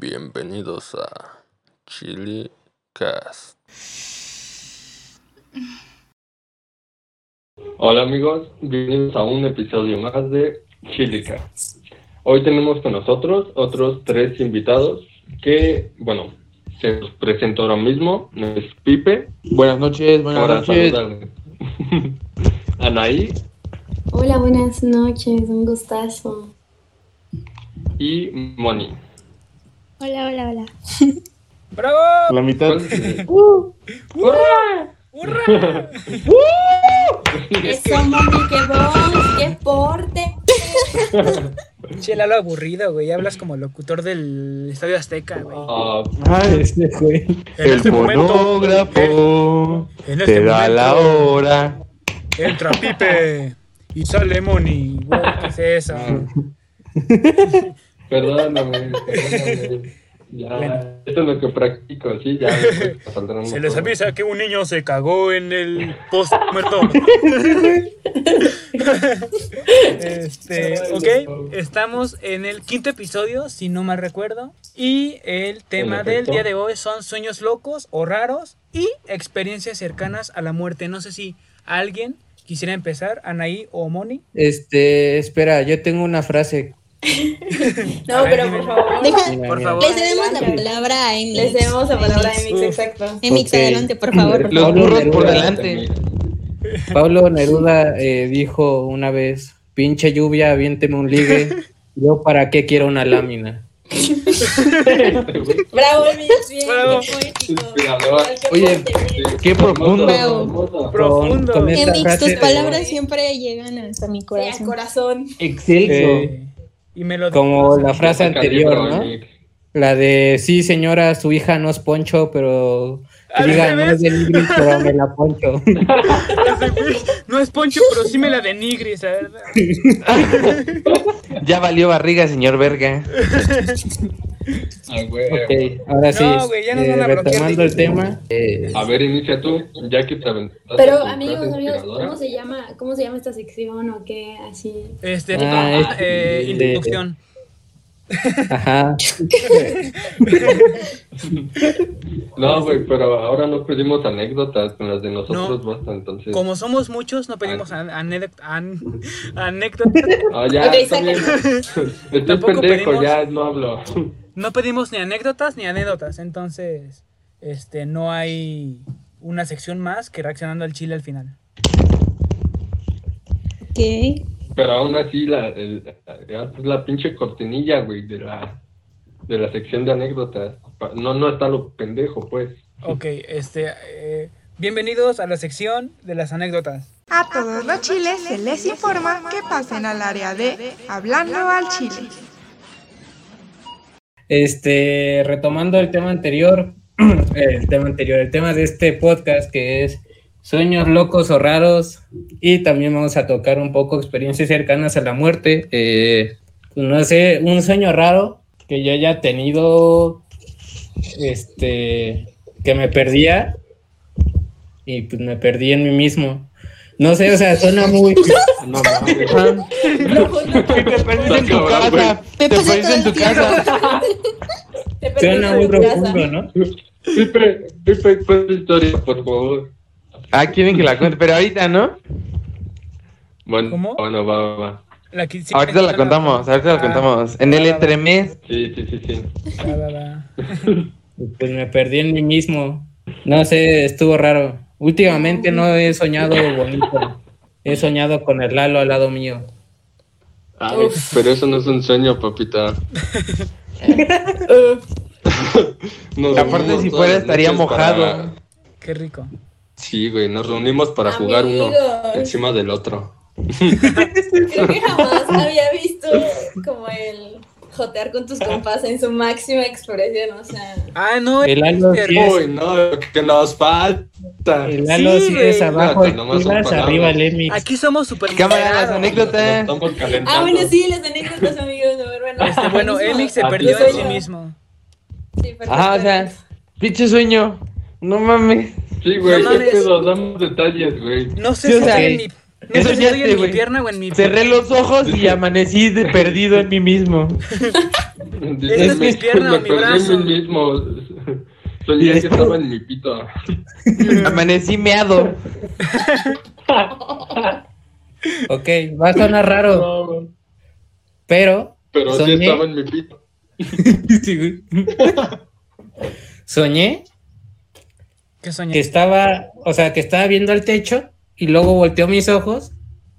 Bienvenidos a Chili Cast. Hola amigos, bienvenidos a un episodio más de Chilica. Hoy tenemos con nosotros otros tres invitados que, bueno, se los presento ahora mismo. Es Pipe. Buenas noches, buenas Ahora noches. Anaí Hola, buenas noches, un gustazo. y Moni. Hola, hola, hola. ¡Bravo! La mitad. ¿Cuál es- ¡Hurra! Eso, mami, qué voz, qué porte. Che, Lalo aburrido, güey. Hablas como locutor del Estadio Azteca, güey. Ah, Ah, este güey. En El este momento, fonógrafo en este te da la momento. hora. Entra Pipe y sale Moni. Güey, ¿qué es eso? Perdóname, perdóname. Ya, esto es lo que practico, sí, ya. Se les avisa que un niño se cagó en el post muerto. este, ok, estamos en el quinto episodio, si no mal recuerdo. Y el tema del día de hoy son sueños locos o raros y experiencias cercanas a la muerte. No sé si alguien quisiera empezar, Anaí o Moni. Este, espera, yo tengo una frase. No, pero por favor. Deja, Mira, Por mira. favor. le cedemos la palabra a Emix. Les demos la palabra a Emix. Exacto. Emix, Ok. adelante, por favor. Los Pablo burros por Neruda. delante. Pablo Neruda eh, dijo una vez, pinche lluvia, aviénteme un ligue. Yo para qué quiero una lámina. Bravo, Emix, bien, Bravo. qué Oye. Qué profundo. Bravo. Profundo. con esta Emix, frase tus de- palabras siempre llegan hasta mi Sí, a corazón. corazón. Excelso. Eh, y me lo Como la frase anterior, ¿no? La de, sí señora, su hija no es poncho, pero... Al Diga, no es de Nigris, pero me la poncho. No es Poncho, pero sí me la denigris, ¿sabes? Ya valió barriga, señor verga. Ah, güey. Ok, ahora sí, No, güey, ya nos eh, van a retomando el tema. eh, A ver, inicia tú, ya que te aventaste Pero amigos, amigos. ¿cómo se llama, cómo se llama esta sección o qué? Así. Este, Ah, ah, eh, introducción. ajá. No, güey, pero ahora no pedimos anécdotas, con las de nosotros No. basta, entonces. Como somos muchos, no pedimos an- anécdot- an- anécdotas. Ah, ya, Ok, está bien. sácalo. Estoy pendejo, pedimos- ya no hablo. No pedimos ni anécdotas ni anécdotas. Entonces, este, no hay una sección más que reaccionando al chile al final. Ok. Pero aún así, la, el- la, la pinche cortinilla, güey, de la, de la sección de anécdotas. No, no está lo pendejo, pues. Ok, este, eh, bienvenidos a la sección de las anécdotas. A todos los chiles se les informa que pasen al área de Hablando al Chile. Este, retomando el tema anterior, el tema anterior, el tema de este podcast que es sueños locos o raros y también vamos a tocar un poco experiencias cercanas a la muerte. Eh, no sé, un sueño raro que yo haya tenido, este, que me perdía y pues me perdí en mí mismo. No sé, o sea, suena muy... No. Te perdiste en tu casa. Te perdiste en tu casa. Suena muy en tu casa. profundo, ¿no? Pipe, Pipe, cuenta historia, por favor. Ah, quieren que la cuente, pero ahorita, ¿no? Bueno, ¿Cómo? bueno, va, va, va. La que- sí, Ahorita la contamos, ahorita la Ah, contamos. En el va. entremés. Sí, sí, sí, sí. Va, va. Pues me perdí en mí mismo. No sé, estuvo raro. Últimamente no he soñado bonito. He soñado con el Lalo al lado mío. Ay, pero eso no es un sueño, papita. Nos Aparte, si fuera, estaría mojado. para- Qué rico. Sí, güey, nos reunimos para jugar uno encima del otro. Creo que jamás había visto como el jotear con tus compas en su máxima expresión, o sea. Ah, no. El sí es, Uy, no, que nos falta. el Lalo Sí, sí es abajo Chivas, palabras. arriba. Aquí somos super Cámara, las anécdotas. Ah, bueno, sí, las anécdotas, amigos. Bueno. Este, bueno. Emix se Ah, perdió en sí mismo. Sí, perfecto. Ajá, o sea, pinche sueño. No mames. Sí, güey, No qué mames. pedo, damos detalles, güey. No sé Sí, o si sea, saben mi ¿Qué No estoy soñaste, en mi güey? pierna o en mi Cerré los ojos y amanecí de- perdido en mí mismo. Dice, es mi me- pierna o me mi brazo. en mí mismo. Soñé que estaba en mi pito. Amanecí meado. Ok, va a sonar raro, pero Pero sí soñé, estaba en mi pito. Sí, soñé ¿Qué soñé? que estaba, o sea, que estaba viendo al techo y luego volteo mis ojos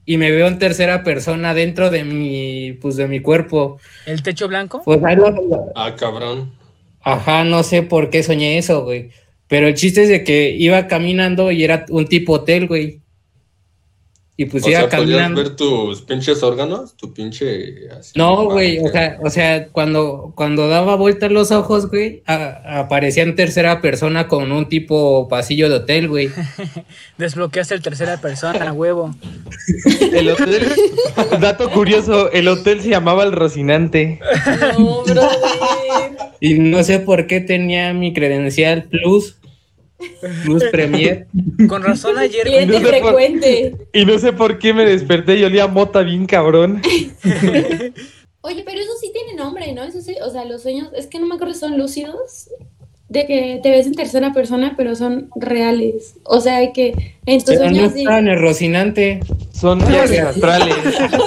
y me veo en tercera persona dentro de mi, pues de mi cuerpo. ¿El techo blanco? Pues ahí lo- Ah, cabrón. Ajá, no sé por qué soñé eso, güey. Pero el chiste es de que iba caminando y era un tipo hotel, güey. Y pues o iba sea, ¿podías caminando. ver tus pinches órganos? Tu pinche... así, No, güey, o sea, o sea, cuando, cuando daba vueltas los ojos, güey, aparecía en tercera persona con un tipo pasillo de hotel, güey. Desbloqueaste el tercera persona, huevo. El hotel, dato curioso, el hotel se llamaba El Rocinante. No, brother. Y no sé por qué tenía mi credencial Plus, Plus Premier. Con razón ayer. Cliente No sé por- frecuente. Y no sé por qué me desperté y olía mota bien cabrón. Oye, pero eso sí tiene nombre, ¿no? Eso sí, o sea, los sueños, es que no me acuerdo, son lúcidos, de que te ves en tercera persona, pero son reales. O sea, que en tus Pero no sueños sí. estaba en el Rocinante. Son viajes astrales. O sea,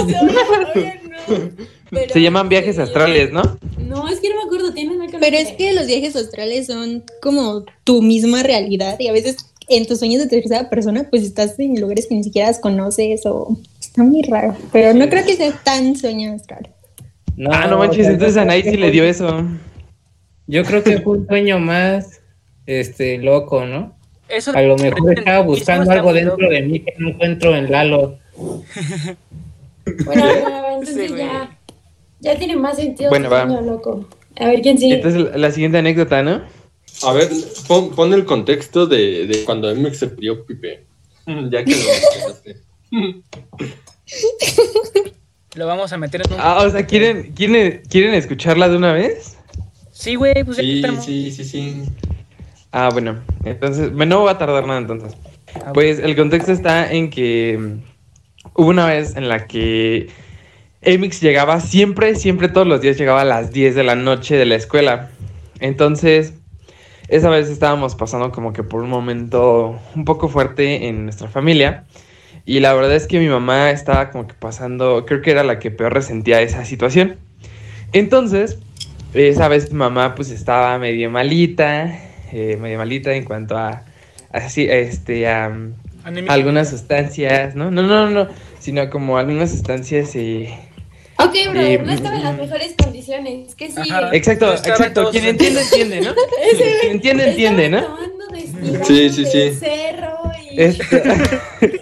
oye, no. Pero- Se llaman viajes astrales, ¿no? No, es que no me acuerdo, tienen algo Pero es que los viajes astrales son como tu misma realidad y a veces en tus sueños de tercera persona pues estás en lugares que ni siquiera conoces o está muy raro. Pero no creo que sea tan sueño astral. ah, no manches, entonces a Anaí sí le dio eso. Yo creo que fue un sueño más este loco, ¿no? Eso A lo mejor estaba buscando algo dentro loco. de mí que no encuentro en Lalo. Bueno, entonces Sí, güey. ya, ya tiene más sentido. Bueno, va. sueño loco. A ver quién sigue. Entonces la- la siguiente anécdota, ¿no? A ver, pon, pon el contexto de, de cuando MX se pidió Pipe. Ya que lo. Lo vamos a meter en un. Ah, o sea, ¿quieren, quieren, ¿quieren escucharla de una vez? Sí, güey, pues Sí, sí, sí, sí. Ah, bueno, entonces, bueno, no va a tardar nada entonces. Pues el contexto está en que mm, hubo una vez en la que Emix llegaba siempre, siempre todos los días llegaba a las 10 de la noche de la escuela. Entonces, esa vez estábamos pasando como que por un momento un poco fuerte en nuestra familia. Y la verdad es que mi mamá estaba como que pasando, creo que era la que peor resentía esa situación. Entonces, esa vez mi mamá pues estaba medio malita, eh, medio malita en cuanto a, así, este, a, Anémica. algunas sustancias, ¿no? No, no, no, sino como algunas sustancias y... Ok, Eh, no estaba en las mejores condiciones. ¿Qué sigue? Ajá. Exacto, exacto, quien entiende, entiende, ¿no? Quien entiende, entiende, ¿no? Sí, sí, sí. cerro y... Este-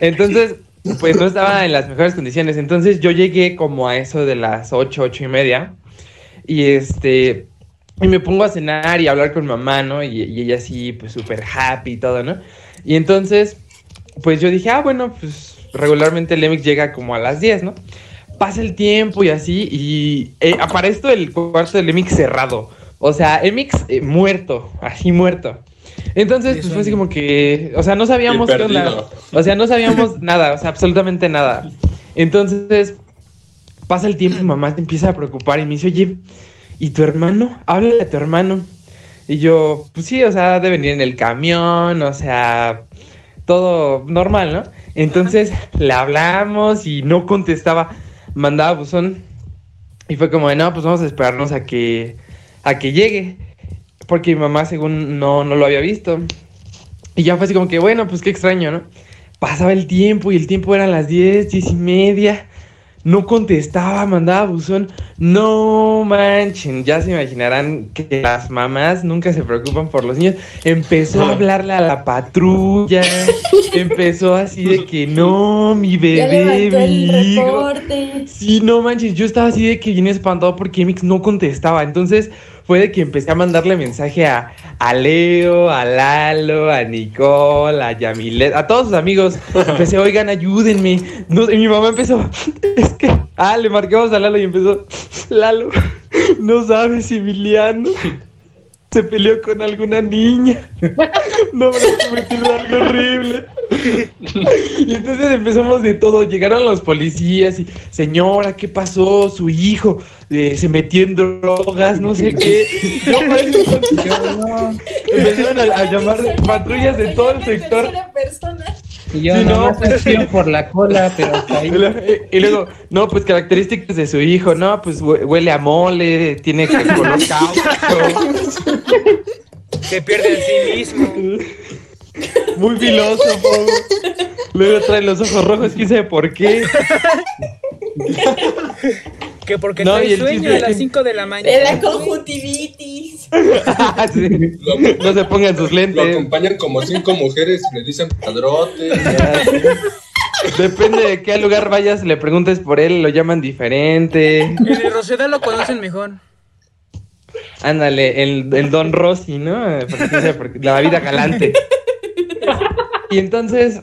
Entonces, pues no estaba en las mejores condiciones. Entonces yo llegué como a eso de las ocho, ocho y media. Y este, y me pongo a cenar y a hablar con mamá, ¿no? Y, y ella así, pues súper happy y todo, ¿no? Y entonces, pues yo dije, ah, bueno, pues regularmente el Emix llega como a las 10, ¿no? Pasa el tiempo y así, y eh, para esto el cuarto del Emix cerrado. O sea, Emix eh, muerto, así muerto. Entonces, pues fue así como que, o sea, no sabíamos qué onda. O sea, no sabíamos nada, o sea, absolutamente nada. Entonces, pasa el tiempo y mamá te empieza a preocupar y me dice, oye, ¿y tu hermano? Háblale a tu hermano. Y yo, pues sí, o sea, de venir en el camión, o sea, todo normal, ¿no? Entonces le hablamos y no contestaba, mandaba buzón. Y fue como, de, no, pues vamos a esperarnos a que, a que llegue. Porque mi mamá, según, no, no lo había visto. Y ya fue así como que, bueno, pues qué extraño, ¿no? Pasaba el tiempo y el tiempo eran las 10, 10 y media. No contestaba, mandaba buzón. No manchen, ya se imaginarán que las mamás nunca se preocupan por los niños. Empezó a hablarle a la patrulla. empezó así de que no, mi bebé, mi el hijo. reporte. Sí, no manches, yo estaba así de que vine espantado porque Mix no contestaba. Entonces fue de que empecé a mandarle mensaje a, a Leo, a Lalo, a Nicole, a Yamilet, a todos sus amigos. Empecé, oigan, ayúdenme. No, y mi mamá empezó, es que, ah, le marcamos a Lalo y empezó, Lalo, no sabes, Emiliano. Se peleó con alguna niña. No me algo horrible. Y entonces empezamos de todo. Llegaron los policías y, señora, ¿qué pasó? Su hijo eh, se metió en drogas, no sé qué. No, pues, Empezaron a, a llamar patrullas de todo el sector. Y yo Sí, no, pues- por la cola, pero hasta ahí. Y luego- Y luego, no, pues características de su hijo, no, pues hue- huele a mole, tiene que color caucho, Se pierde en sí mismo. Muy filósofo. Luego trae los ojos rojos, quién sabe por qué. Que porque No, trae y el sueño chiste- a las 5 de la mañana. De la conjuntivitis. Sí. Lo, No se pongan sus lo lentes. acompañan como cinco mujeres y le dicen padrote. Depende de qué lugar vayas, le preguntes por él, lo llaman diferente. En el Roseda lo conocen mejor. Ándale, el, el Don Rossi, ¿no? Porque, la vida galante. Y entonces,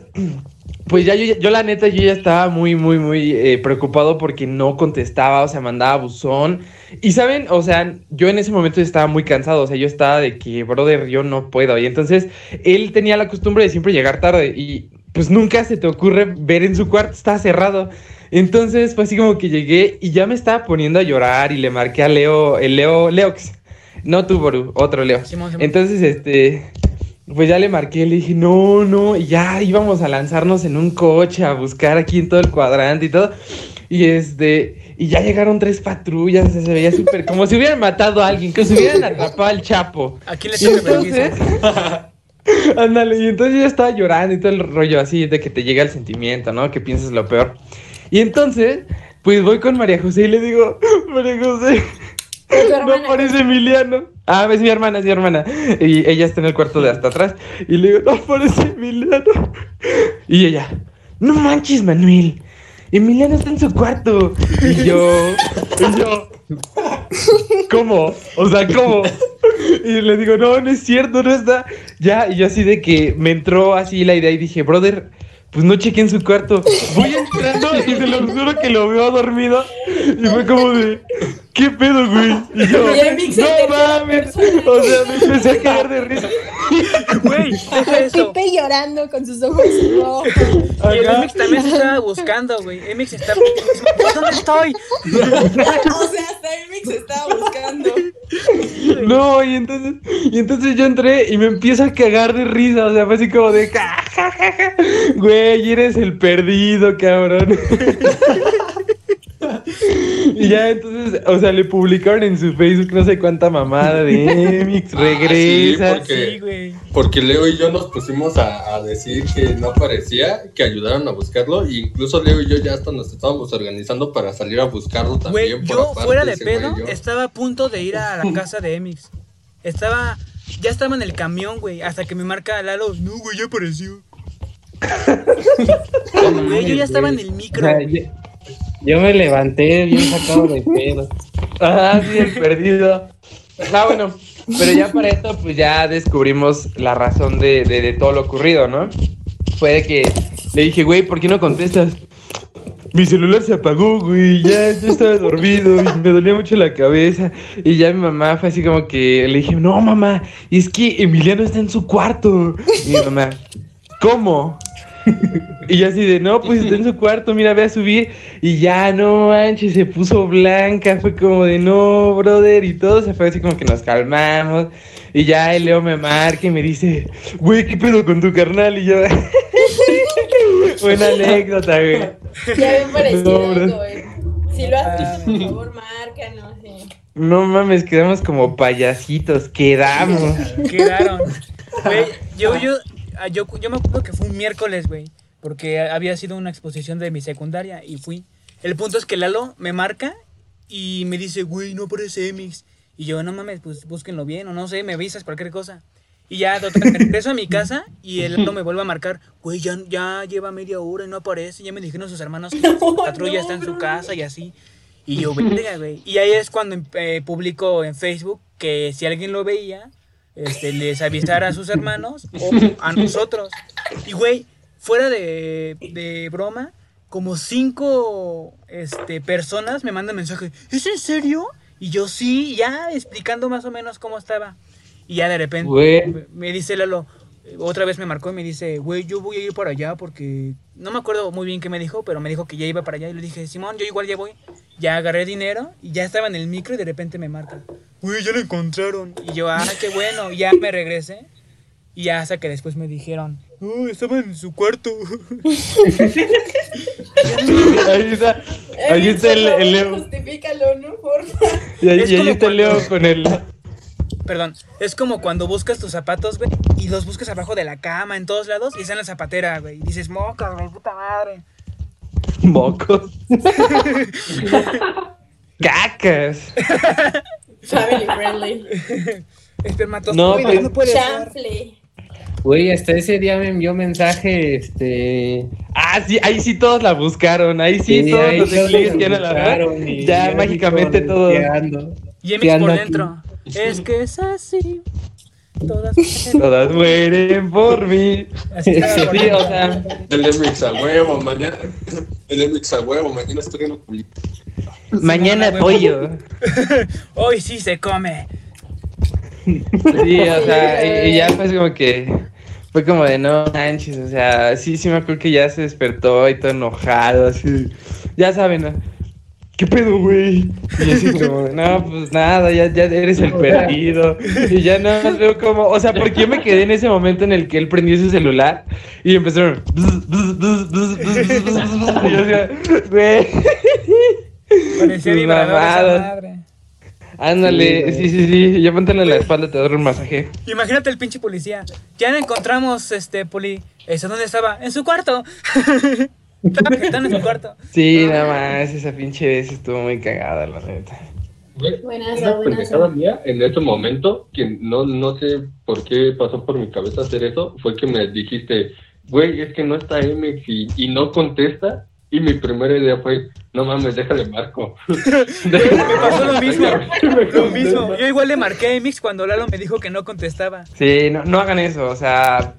pues ya yo, yo la neta, yo ya estaba muy, muy, muy eh, preocupado porque no contestaba, o sea, mandaba buzón. Y saben, o sea, yo en ese momento estaba muy cansado, o sea, yo estaba de que, brother, yo no puedo. Y entonces, él tenía la costumbre de siempre llegar tarde y pues nunca se te ocurre ver en su cuarto, está cerrado. Entonces fue así como que llegué y ya me estaba poniendo a llorar y le marqué a Leo, el Leo, Leox. No tú, Boru, otro Leo. Entonces, este, pues ya le marqué, le dije, no, no, y ya íbamos a lanzarnos en un coche a buscar aquí en todo el cuadrante y todo. Y este, y ya llegaron tres patrullas, se veía súper, como si hubieran matado a alguien, que se hubieran atrapado al Chapo. ¿A quién le entonces, ándale, y entonces yo estaba llorando y todo el rollo así de que te llega el sentimiento, ¿no? Que piensas lo peor. Y entonces, pues voy con María José y le digo, María José, no aparece Emiliano. Ah, es mi hermana, es mi hermana. Y ella está en el cuarto de hasta atrás. Y le digo, no aparece Emiliano. Y ella, no manches, Manuel. Emiliano está en su cuarto. Y yo, y yo, ¿cómo? O sea, ¿cómo? Y le digo, no, no es cierto, no está. Ya, y yo así de que me entró así la idea y dije, brother, pues no chequé en su cuarto. Voy entrando y se lo juro que lo veo dormido. Y fue como de, ¿qué pedo, güey? Y yo, Y el mix en no mames. O sea, me empecé a cagar de risa. Güey, deja eso. Pipe llorando con sus ojos rojos. Y el también se estaba buscando, güey. Emix está. ¿Dónde estoy? O sea, hasta mix estaba buscando. No, y entonces, y entonces yo entré y me empiezo a cagar de risa, o sea, fue así como de, "Ja, ja, ja, ja". güey, eres el perdido, cabrón. y ya entonces, o sea, le publicaron en su Facebook no sé cuánta mamada de Emix, Ah, regresa. sí, porque- Sí, güey. Porque Leo y yo nos pusimos a, a decir que no aparecía, que ayudaron a buscarlo, e incluso Leo y yo ya hasta nos estábamos organizando para salir a buscarlo Güey, también. por yo aparte, fuera de güey pedo estaba a punto de ir a la casa de Emix. Estaba. Ya estaba en el camión, güey. Hasta que me marca Lalo. No, güey, ya apareció. Güey, yo ya estaba en el O micro. sea, yo me levanté bien sacado de pedo. Ah, sí, el perdido. Ah, bueno, pero ya para esto, pues ya descubrimos la razón de, de- de todo lo ocurrido, ¿no? Fue de que le dije, güey, ¿por qué no contestas? Mi celular se apagó, güey, ya, ya estaba dormido y me dolía mucho la cabeza. Y ya mi mamá fue así como que le dije, no, mamá, es que Emiliano está en su cuarto. Y mi mamá, ¿cómo? Y yo así de, no, pues está en su cuarto, mira, ve a subir. Y ya, no manches, se puso blanca. Fue como de, no, brother. Y todo se fue así como que nos calmamos. Y ya el Leo me marca y me dice, güey, ¿qué pedo con tu carnal? Y yo, buena anécdota, güey. Ya bien parecido, No, güey. Si lo has visto, por favor, márcanos. sí. No mames, quedamos como payasitos, quedamos. Quedaron. Güey, yo, yo, ah, yo, yo me acuerdo que fue un miércoles, güey. Porque había sido una exposición de mi secundaria y fui. El punto es que Lalo me marca y me dice, güey, no aparece Emix. Y yo, no mames, pues búsquenlo bien o no sé, me avisas cualquier cosa. Y ya, total, regreso a mi casa y el Lalo me vuelve a marcar, güey, ya, ya lleva media hora y no aparece. Ya me dijeron sus hermanos que la patrulla no, está en su casa y así. Y yo, verga, güey. Y ahí es cuando eh, publico en Facebook que si alguien lo veía, este, les avisara a sus hermanos o a nosotros. Y, güey, fuera de, de broma, como cinco este, personas me mandan mensaje, ¿es en serio? Y yo sí, ya explicando más o menos cómo estaba. Y ya de repente me dice Lalo, otra vez me marcó y me dice, güey, yo voy a ir para allá porque no me acuerdo muy bien qué me dijo, pero me dijo que ya iba para allá y le dije, Simón, yo igual ya voy. Ya agarré dinero y ya estaba en el micro y de repente me marca, güey, ya lo encontraron. Y yo, ah, qué bueno, y ya me regresé. Y ya hasta que después me dijeron, oh, estaba en su cuarto. Ahí está, ahí está el, el Leo. Justifícalo, ¿no? Porfa. Y ahí, Es y ahí está el Leo con el Perdón, es como cuando buscas tus zapatos, güey, y los buscas abajo de la cama, en todos lados, y está en la zapatera, güey. Y dices, moca, güey, puta madre. moco. Cacas. Family friendly. Espermatozoide, No, pues- no puede ser. Chanfle. Güey, hasta ese día me envió mensaje, este... Ah, sí, ahí sí todos la buscaron. Ahí sí, todos ahí los eran la verdad. buscaron y Ya mágicamente todo. Y ¿Qué por aquí? Es que es así. Todas. Todas mueren por mí. Así Sí, o sea, El Emix a huevo, mañana. El Emix a huevo, mañana estoy en un mañana pollo. Hoy sí se come. Sí, o sea, y, y ya fue como que fue como de no manches, o sea, sí, sí me acuerdo que ya se despertó y todo enojado, así, ya saben, ¿no? ¿Qué pedo, güey? Y así como, de, no, pues nada, ya, ya eres el perdido. Y ya nada más veo como, o sea, porque yo me quedé en ese momento en el que él prendió su celular y empezaron, y yo decía, güey. Parecía vibrador esa mamadas. madre. Ándale, sí, sí, sí, ya póntale en la espalda, te doy un masaje. Imagínate el pinche policía. Ya no encontramos, este, poli. ¿Eso dónde estaba? En su cuarto. Estaba vegetando en su cuarto. Sí, nada más, esa pinche vez estuvo muy cagada, la neta. Buenas, buenas. en ese momento, que no, no sé por qué pasó por mi cabeza hacer eso, fue que me dijiste, güey, es que no está MX y, y no contesta. Y mi primera idea fue, no mames, déjale marco. Me pasó lo mismo. Lo mismo. Yo igual le marqué a Emix cuando Lalo me dijo que no contestaba. Sí, no, no hagan eso, o sea,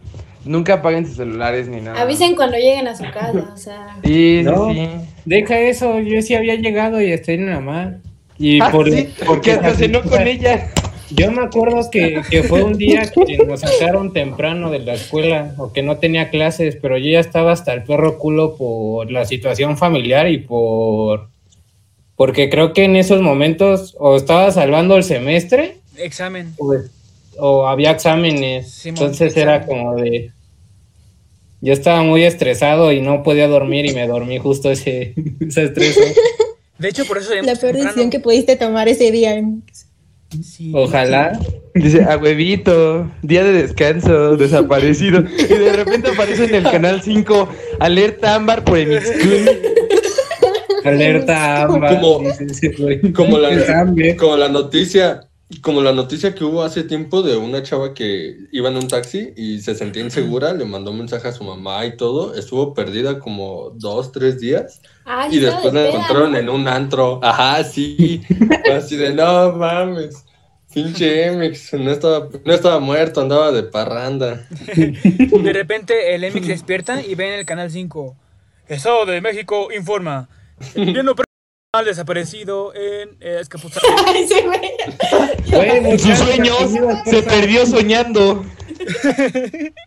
nunca apaguen sus celulares ni nada. Avisen cuando lleguen a su casa, o sea. Sí, sí, No. sí. Deja eso, yo sí había llegado y estoy en la mar. Y Ah, por, sí, porque hasta cenó con ella. Yo me acuerdo que, que fue un día que nos sacaron temprano de la escuela o que no tenía clases, pero yo ya estaba hasta el perro culo por la situación familiar y por... Porque creo que en esos momentos o estaba salvando el semestre Examen. o, o había exámenes. Simón, Entonces era como de... Yo estaba muy estresado y no podía dormir y me dormí justo ese, ese estrés. De hecho, por eso La peor decisión que pudiste tomar ese día. Sí. Ojalá. Dice, a huevito, día de descanso, desaparecido. Y de repente aparece en el canal 5, alerta ámbar por Emixcun. Alerta ámbar. Como- la, como la noticia, como la noticia que hubo hace tiempo de una chava que iba en un taxi y se sentía insegura, le mandó un mensaje a su mamá y todo, estuvo perdida como dos, tres días Ay, y después de la encontraron en un antro. Ajá, sí. Así de no mames. Pinche Emix, no estaba, no estaba muerto, andaba de parranda. De repente el Emix despierta y ve en el canal 5. Estado de México informa. Viendo personal desaparecido en eh, güey. Güey, En sus sueños se perdió soñando.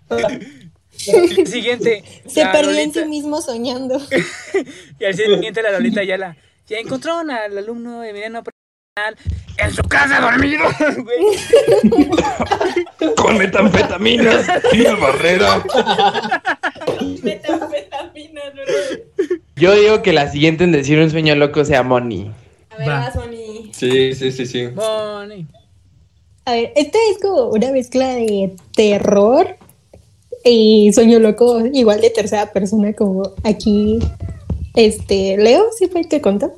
El siguiente. Se la perdió en sí mismo soñando. Y al siguiente la Lolita Ayala. Ya encontraron al alumno de Emiliano Personal en su casa dormido. Con metanfetaminas y barrera. Metanfetamina, no, no. Yo digo que la siguiente en decir un sueño loco sea Moni. A ver, Va. vas, Moni. Sí, sí, sí, sí. Bonnie. A ver, esta es como una mezcla de terror y sueño loco, igual de tercera persona, como aquí. Este, Leo, ¿sí fue el que contó?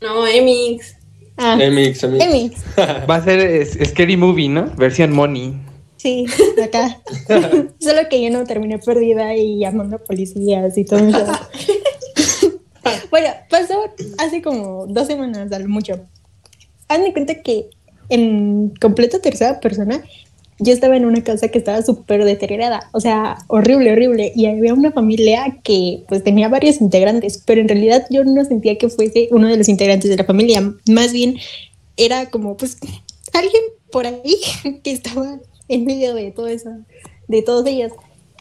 No, Emix. Ah, Emix, Emix. Emi, Va a ser es- Scary Movie, ¿no? Versión Moni. sí, acá. Solo que yo no terminé perdida y llamando a policías y todo eso. bueno, pasó hace como dos semanas, al mucho. Hazme cuenta que en completa tercera persona, yo estaba en una casa que estaba súper deteriorada, o sea, horrible, horrible, y había una familia que pues tenía varios integrantes, pero en realidad yo no sentía que fuese uno de los integrantes de la familia, más bien era como pues alguien por ahí que estaba en medio de todo eso, de todos ellos.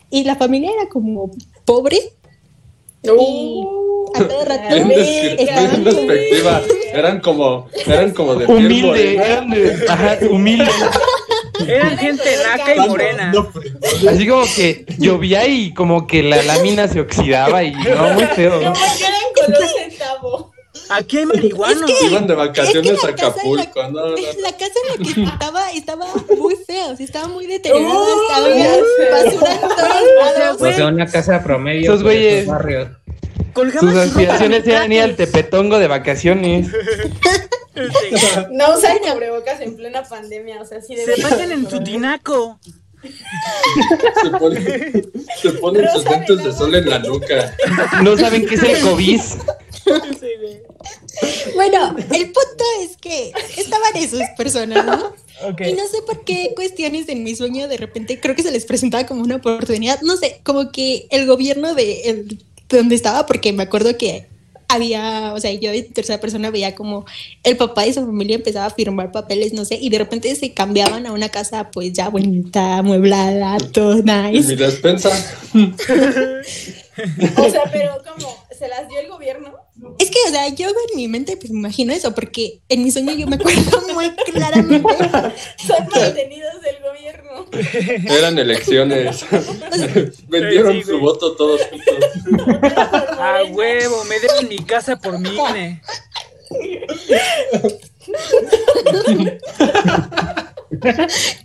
Y la familia era como pobre. Y a cada rato bien despectiva. Eran como, eran como de Humilde, eran de- ajá, humilde. Eran gente naca y morena. Así como que llovía y como que la lámina se oxidaba y no, muy feo. Como que eran color centavo. Aquí hay marihuanos. Iban de vacaciones Es que a la casa en la- Acapulco. No, no, no. La casa en la que estaba estaba muy fea, o sea, estaba muy deteriorada, Uy, había basura en todos lados. O sea, una casa promedio. Esos por güeyes. barrios. Sus aspiraciones eran ir al tepetongo de vacaciones. No usan cubrebocas en plena pandemia, o sea, sí Se pasan en su tinaco. Se ponen, se ponen sus lentes de sol en la nuca. No saben qué es el COVID. Bueno, el punto es que estaban esas personas, ¿no? Y no sé por qué cuestiones en mi sueño de repente creo que se les presentaba como una oportunidad, no sé, como que el gobierno de, el- de donde estaba, porque me acuerdo que había, o sea, yo de tercera persona veía como el papá de su familia empezaba a firmar papeles, no sé, y de repente se cambiaban a una casa pues ya bonita, amueblada, todo Y mi nice. despensa. O sea, pero como se las dio el gobierno. Es que, o sea, yo en mi mente pues me imagino eso, porque en mi sueño yo me acuerdo muy claramente Son mantenidos del gobierno. Eran elecciones. Vendieron Sí, su güey. voto todos juntos. A huevo, me dieron mi casa por mi INE.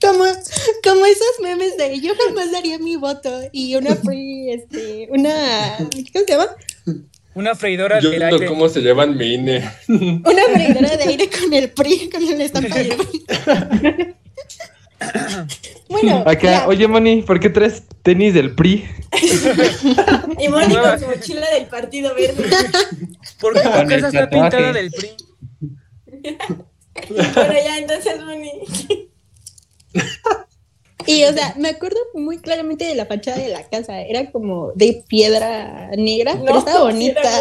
como, como esos memes de yo jamás daría mi voto y una free, este, una, ¿cómo se llama? Una freidora Yo viendo aire. cómo se llevan mi INE. Una freidora de aire con el PRI, con el estampa del PRI. bueno, Acá, ya, oye, Moni, ¿por qué traes tenis del PRI? Y Moni con su mochila del Partido Verde. Porque tu Con el casa está pintada del PRI. Bueno, ya, entonces Moni. Y o sea, me acuerdo muy claramente de la fachada de la casa, era como de piedra negra, pero estaba bonita.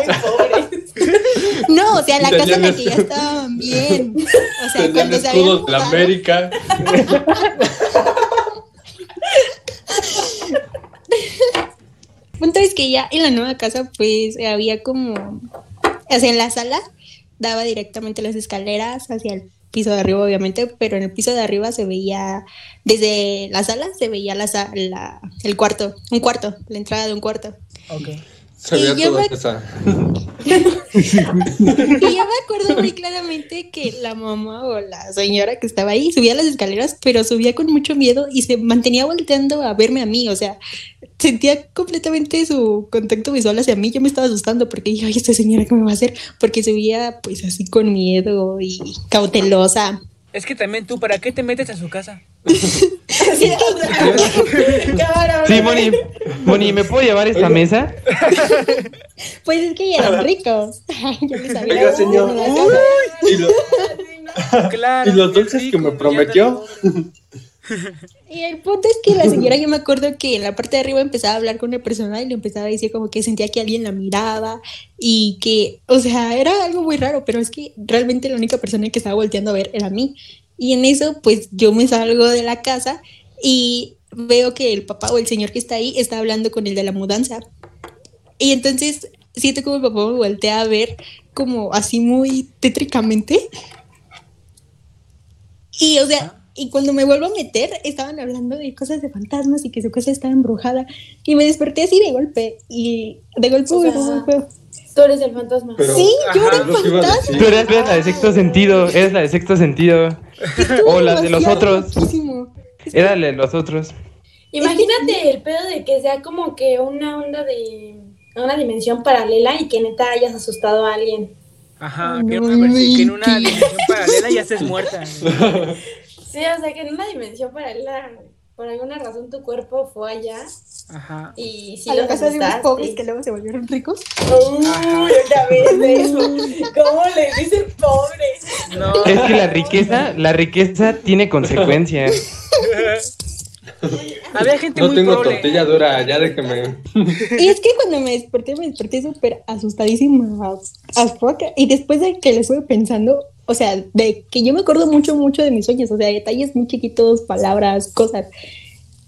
No, o sea, la casa en la que ya estaban bien. O sea, Tenían cuando se habían escudos de la América. punto es que ya en la nueva casa, pues había como, o sea, en la sala daba directamente las escaleras hacia el piso de arriba, obviamente, pero en el piso de arriba se veía, desde la sala se veía la, la- el cuarto, un cuarto, la entrada de un cuarto. Se Y yo toda me- esa. Y yo me acuerdo muy claramente que la mamá o la señora que estaba ahí subía las escaleras, pero subía con mucho miedo y se mantenía volteando a verme a mí, o sea, sentía completamente su contacto visual hacia mí, yo me estaba asustando porque dije, ay, esta señora, ¿qué me va a hacer? Porque se veía pues así con miedo y cautelosa. Es que también tú, ¿para qué te metes a su casa? Sí, Moni, Moni, ¿me puedo llevar esta mesa? pues es que ya eran ricos. Yo les había Oiga, señor. Y, lo- Claro. ¿Y los dulces que me prometió? Y el punto es que la señora, yo me acuerdo que en la parte de arriba empezaba a hablar con una persona y le empezaba a decir como que sentía que alguien la miraba y que, o sea, era algo muy raro, pero es que realmente la única persona que estaba volteando a ver era mí. Y en eso, pues yo me salgo de la casa y veo que el papá o el señor que está ahí está hablando con el de la mudanza. Y entonces siento como el papá me voltea a ver como así muy tétricamente. Y o sea, y cuando me vuelvo a meter, estaban hablando de cosas de fantasmas y que su casa estaba embrujada. Y me desperté así de golpe. Y de golpe, O sea, golpe- Tú eres el fantasma. Pero- sí, yo Ajá, era que a fantasma. Tú eres, eres la de sexto sentido, eres la de sexto sentido. O las de los otros. Era la de los otros. Imagínate el pedo de que sea como que una onda de una dimensión paralela y que neta hayas asustado a alguien. Ajá, que, no una versión- que en una dimensión paralela ya estés muerta. Sí, o sea que en una dimensión paralela, por alguna razón tu cuerpo fue allá Ajá. y a los la casa de unos pobres que luego se volvieron ricos. Uy, otra vez eso. ¿Cómo le dicen pobres? No. Es que la riqueza, la riqueza tiene consecuencias. Había gente No muy tengo pobre. tortilla dura, ya déjeme. Y es que cuando me desperté, me desperté súper asustadísima as, as fuck. Y después de que le estuve pensando, o sea, de que yo me acuerdo mucho, mucho de mis sueños, o sea, detalles muy chiquitos, palabras, cosas.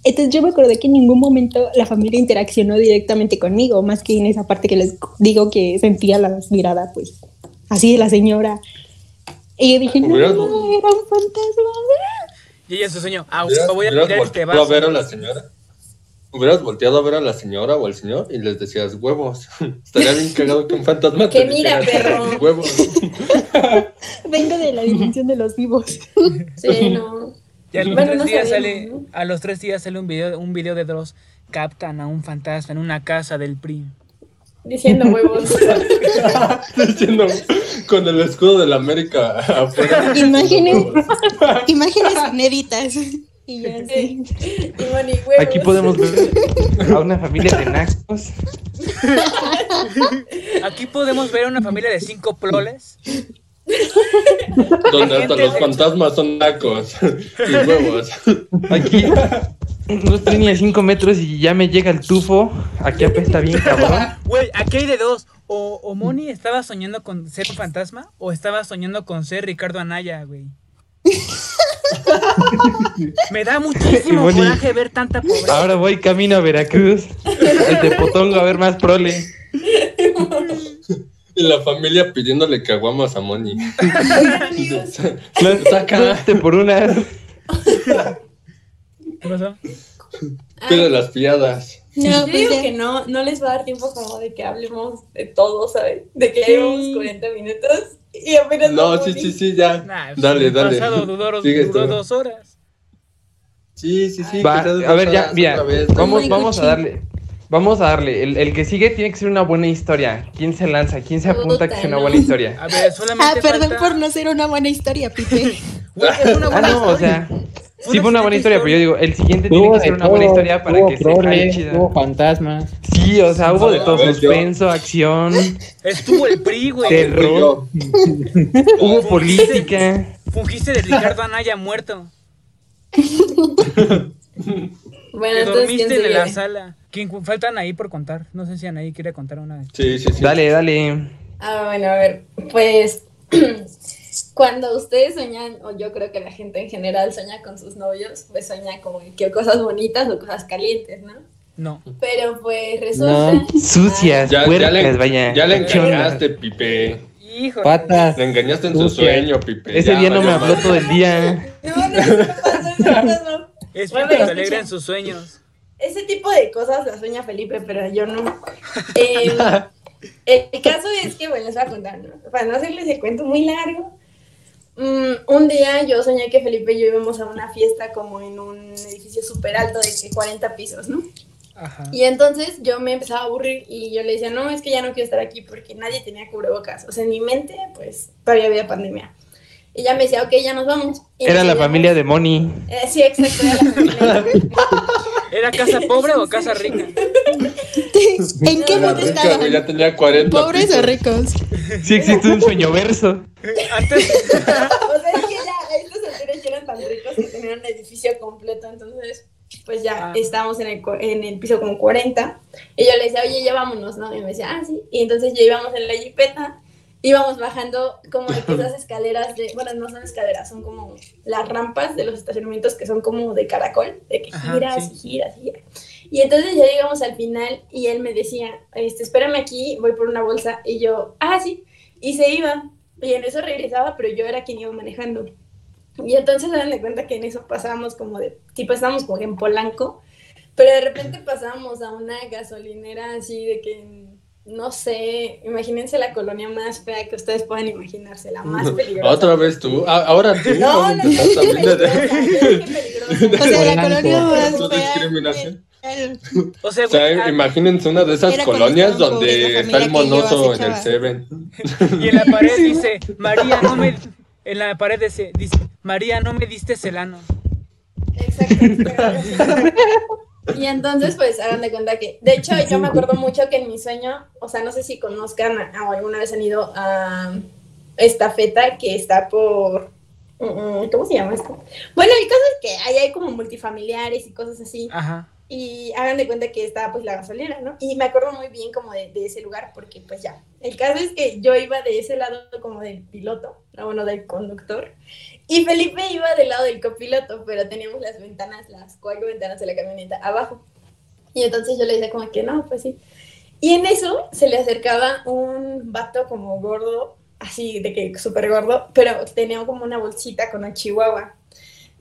Entonces yo me acordé que en ningún momento la familia interaccionó directamente conmigo, más que en esa parte que les digo que sentía la mirada, pues, así de la señora. Y yo dije, no, no, era un fantasma. Y ella su sueño, ah, Hubieras, voy a tirar este volteado a vaso. ver a la señora. Hubieras volteado a ver a la señora o al señor y les decías huevos. Estaría bien cagado que un fantasma Que te mira, perro. huevos. Vengo de la dimensión de los vivos. Sí, no. Y a los, Bueno, tres no días sale, ¿no? a los tres días sale un video, un video de Dross. Captan a un fantasma en una casa del PRI. Diciendo huevos. Diciendo con el escudo de la América afuera. Imágenes, imágenes inéditas. Y ya Sí. sí. Y Moni, huevos. Aquí podemos ver a una familia de naxos. Aquí podemos ver a una familia de cinco ploles. Donde hasta los fantasmas son nacos y huevos. Aquí no estoy ni a 5 metros y ya me llega el tufo. Aquí apesta bien, cabrón. Güey, aquí hay de dos. O, o Moni estaba soñando con ser un fantasma o estaba soñando con ser Ricardo Anaya, güey. Me da muchísimo Moni. coraje ver tanta pobreza. Ahora voy camino a Veracruz. Al Tepotongo a ver más prole. Y la familia pidiéndole caguamas a Moni. Saca. Sacaste por una. ¿Qué pasó? Pide las piadas. No, pues digo que no, no les va a dar tiempo como de que hablemos de todo, ¿sabes? De que llevamos 40 minutos y apenas No, sí, sí, sí, ya. Nah, Dale, dale. pasado duró, dos horas. Sí, sí, sí. Va, a ver, ya, mira, vez. vamos, vamos a darle. Vamos a darle. El, el que sigue tiene que ser una buena historia. ¿Quién se lanza? ¿Quién se apunta a que Puta, sea una buena historia? A ver, solamente Ah, perdón falta- por no ser una buena historia, Pipe. Es una Ah, buena no, o sea. Sí fue una buena historia, pero yo digo, el siguiente tiene que de ser una buena historia para hubo que sea prole, chida. hubo fantasmas. Sí, o sea, hubo de A todo, suspenso, acción, Estuvo el PRI, güey. terror, hubo política. Fungiste de Ricardo Anaya muerto. Bueno, Te entonces, ¿quién dormiste en la sala. ¿Quién, faltan ahí por contar. No sé si Anaí quiere contar una. Sí, sí, sí. Dale, dale. Ah, bueno, a ver, pues cuando ustedes sueñan, o yo creo que la gente en general sueña con sus novios, pues sueña como que cosas bonitas o cosas calientes, ¿no? No. Pero pues resulta... Sucias, Ya, le, vaya. engañaste, Pipe. Híjole. Patas. Le engañaste en su Sucia. sueño, Pipe. Ese Ya, día no me habló todo el día. No, no, no pasó, eso no. Es Bueno, escucha. alegra en sus sueños. Ese tipo de cosas las sueña Felipe, pero yo no. Eh, el caso es que, bueno, les voy a contar, ¿no? Para no hacerles el cuento muy largo. Mm, un día yo soñé que Felipe y yo íbamos a una fiesta como en un edificio súper alto de que 40 pisos, ¿no? Ajá. Y entonces yo me empezaba a aburrir y yo le decía, no, es que ya no quiero estar aquí porque nadie tenía cubrebocas. O sea, en mi mente, pues todavía había pandemia. Y ella me decía, ok, ya nos vamos. Y Era la familia de Moni. Eh, sí, exacto, era la familia de Moni. ¿Era casa pobre o casa rica? ¿En qué mundo estaban? ya tenía 40 ¿Pobres pisos. o ricos? Sí existe un sueño verso. Antes, O sea, es que ya a estos alturas ya eran tan ricos que tenían un edificio completo, entonces pues ya Ah. estábamos en el, en el piso como 40 y yo le decía, oye, ya vámonos, ¿no? Y me decía, ah, sí. Y entonces ya íbamos en la jipeta, íbamos bajando como de esas escaleras de, bueno, no son escaleras, son como las rampas de los estacionamientos que son como de caracol, de que Ajá, giras sí. y giras y giras. Y entonces ya llegamos al final y él me decía, este, espérame aquí, voy por una bolsa. Y yo, ah, sí. Y se iba. Y en eso regresaba, pero yo era quien iba manejando. Y entonces se de cuenta que en eso pasábamos como de, tipo estábamos como en Polanco, pero de repente pasábamos a una gasolinera así de que, no sé, imagínense la colonia más fea que ustedes puedan imaginarse, la más peligrosa. Otra vez tú. Ah, ahora tú. No, no, no, peligrosa, peligrosa. O sea, la colonia más fea. o sea, O sea, ah, imagínense una de esas colonias donde está el monoso en el. Seven. y en la pared dice, María, no me... En la pared dice, dice, María, no me diste celano. Exacto. Y entonces, pues, hagan de cuenta que, de hecho, yo me acuerdo mucho que en mi sueño, o sea, no sé si conozcan o alguna vez han ido a esta feta que está por, mm, ¿cómo se llama esto? Bueno, el caso es que ahí hay como multifamiliares y cosas así, Ajá. y hagan de cuenta que está pues la gasolina, ¿no? Y me acuerdo muy bien como de, de ese lugar, porque pues ya, el caso es que yo iba de ese lado como del piloto, o bueno, del conductor, Y Felipe iba del lado del copiloto, pero teníamos las ventanas, las cuatro ventanas de la camioneta abajo. Y entonces yo le decía como que no, pues sí. Y en eso se le acercaba un vato como gordo, así de que súper gordo, pero tenía como una bolsita con un chihuahua.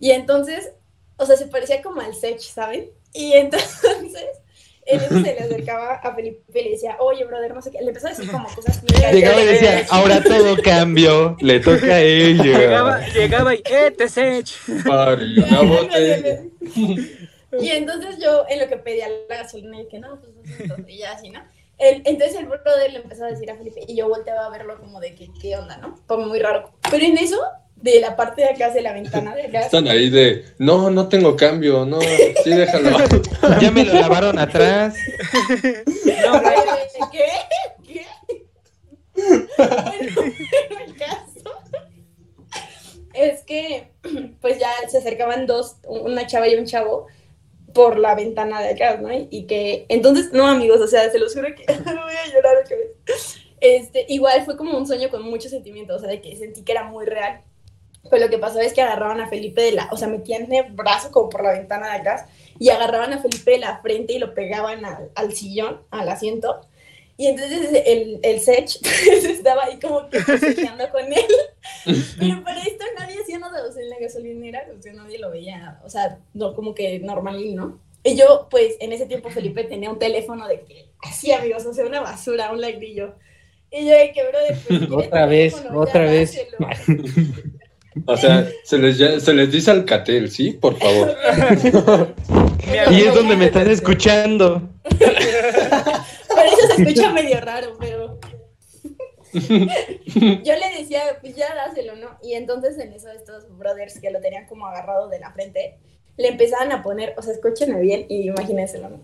Y entonces, o sea, se parecía como al Sech, ¿saben? Y entonces, en eso se le acercaba a Felipe y le decía, oye, brother, no sé qué. Le empezó a decir como cosas. Llegaba y decía, ahora todo cambió, le toca a ella. Llegaba, llegaba y, ¡eh, te sech! Pari, una botella. Y entonces yo, en lo que pedía la gasolina, dije, no, pues no sé, y ya así, ¿no? El- entonces el brother le empezó a decir a Felipe, y yo volteaba a verlo como de que, ¿qué onda, no? Como muy raro. Pero en eso, de la parte de acá, de la ventana de acá, Están ahí de, no, no tengo cambio, no, sí, déjalo. Ya me lo lavaron atrás. No. ¿qué? ¿Qué? Bueno, pero el caso es que, pues ya se acercaban dos, una chava y un chavo, por la ventana de acá, ¿no? Y que, entonces, no, amigos, o sea, se los juro que me voy a llorar otra vez. Este, igual fue como un sueño con mucho sentimiento, o sea, de que sentí que era muy real. Pero lo que pasó es que agarraban a Felipe de la, o sea, metían el brazo como por la ventana de atrás y agarraban a Felipe de la frente y lo pegaban al, al sillón, al asiento. Y entonces el, el Sech estaba ahí como que forcejeando con él. Pero para esto nadie hacía nada, o sea, en la gasolinera, o sea, nadie lo veía, o sea, no, como que normalín, ¿no? Y yo, pues, en ese tiempo Felipe tenía un teléfono de que, así amigos, o sea, una basura, un ladrillo. Y yo de que, brother, pues, si quieres Otra vez, otra vez. O sea, se les, ya- se les dice Alcatel, ¿sí? Por favor. Y es donde me estás escuchando. Por eso se escucha medio raro, pero. Yo le decía, pues ya dáselo, ¿no? Y entonces en eso estos brothers que lo tenían como agarrado de la frente, le empezaban a poner, o sea, escúchenme bien y imagínenselo, ¿no?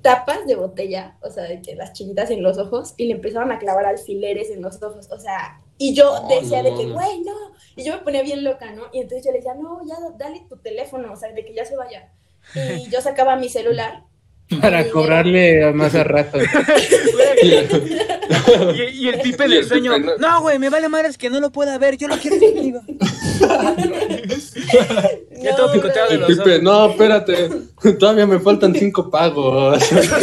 Tapas de botella, o sea, de que las chiquitas en los ojos, y le empezaban a clavar alfileres en los ojos, o sea, y yo No, decía no de que, güey, no, y yo me ponía bien loca, ¿no? Y entonces yo le decía, no, ya dale tu teléfono, o sea, de que ya se vaya. Y yo sacaba mi celular. Para cobrarle más a rato. Y, y el pipe del el sueño, no. no, güey, me vale madres que no lo pueda ver, yo lo quiero conmigo. Ya todo picoteado de El los Pipe, ojos. no, espérate, todavía me faltan cinco pagos. Está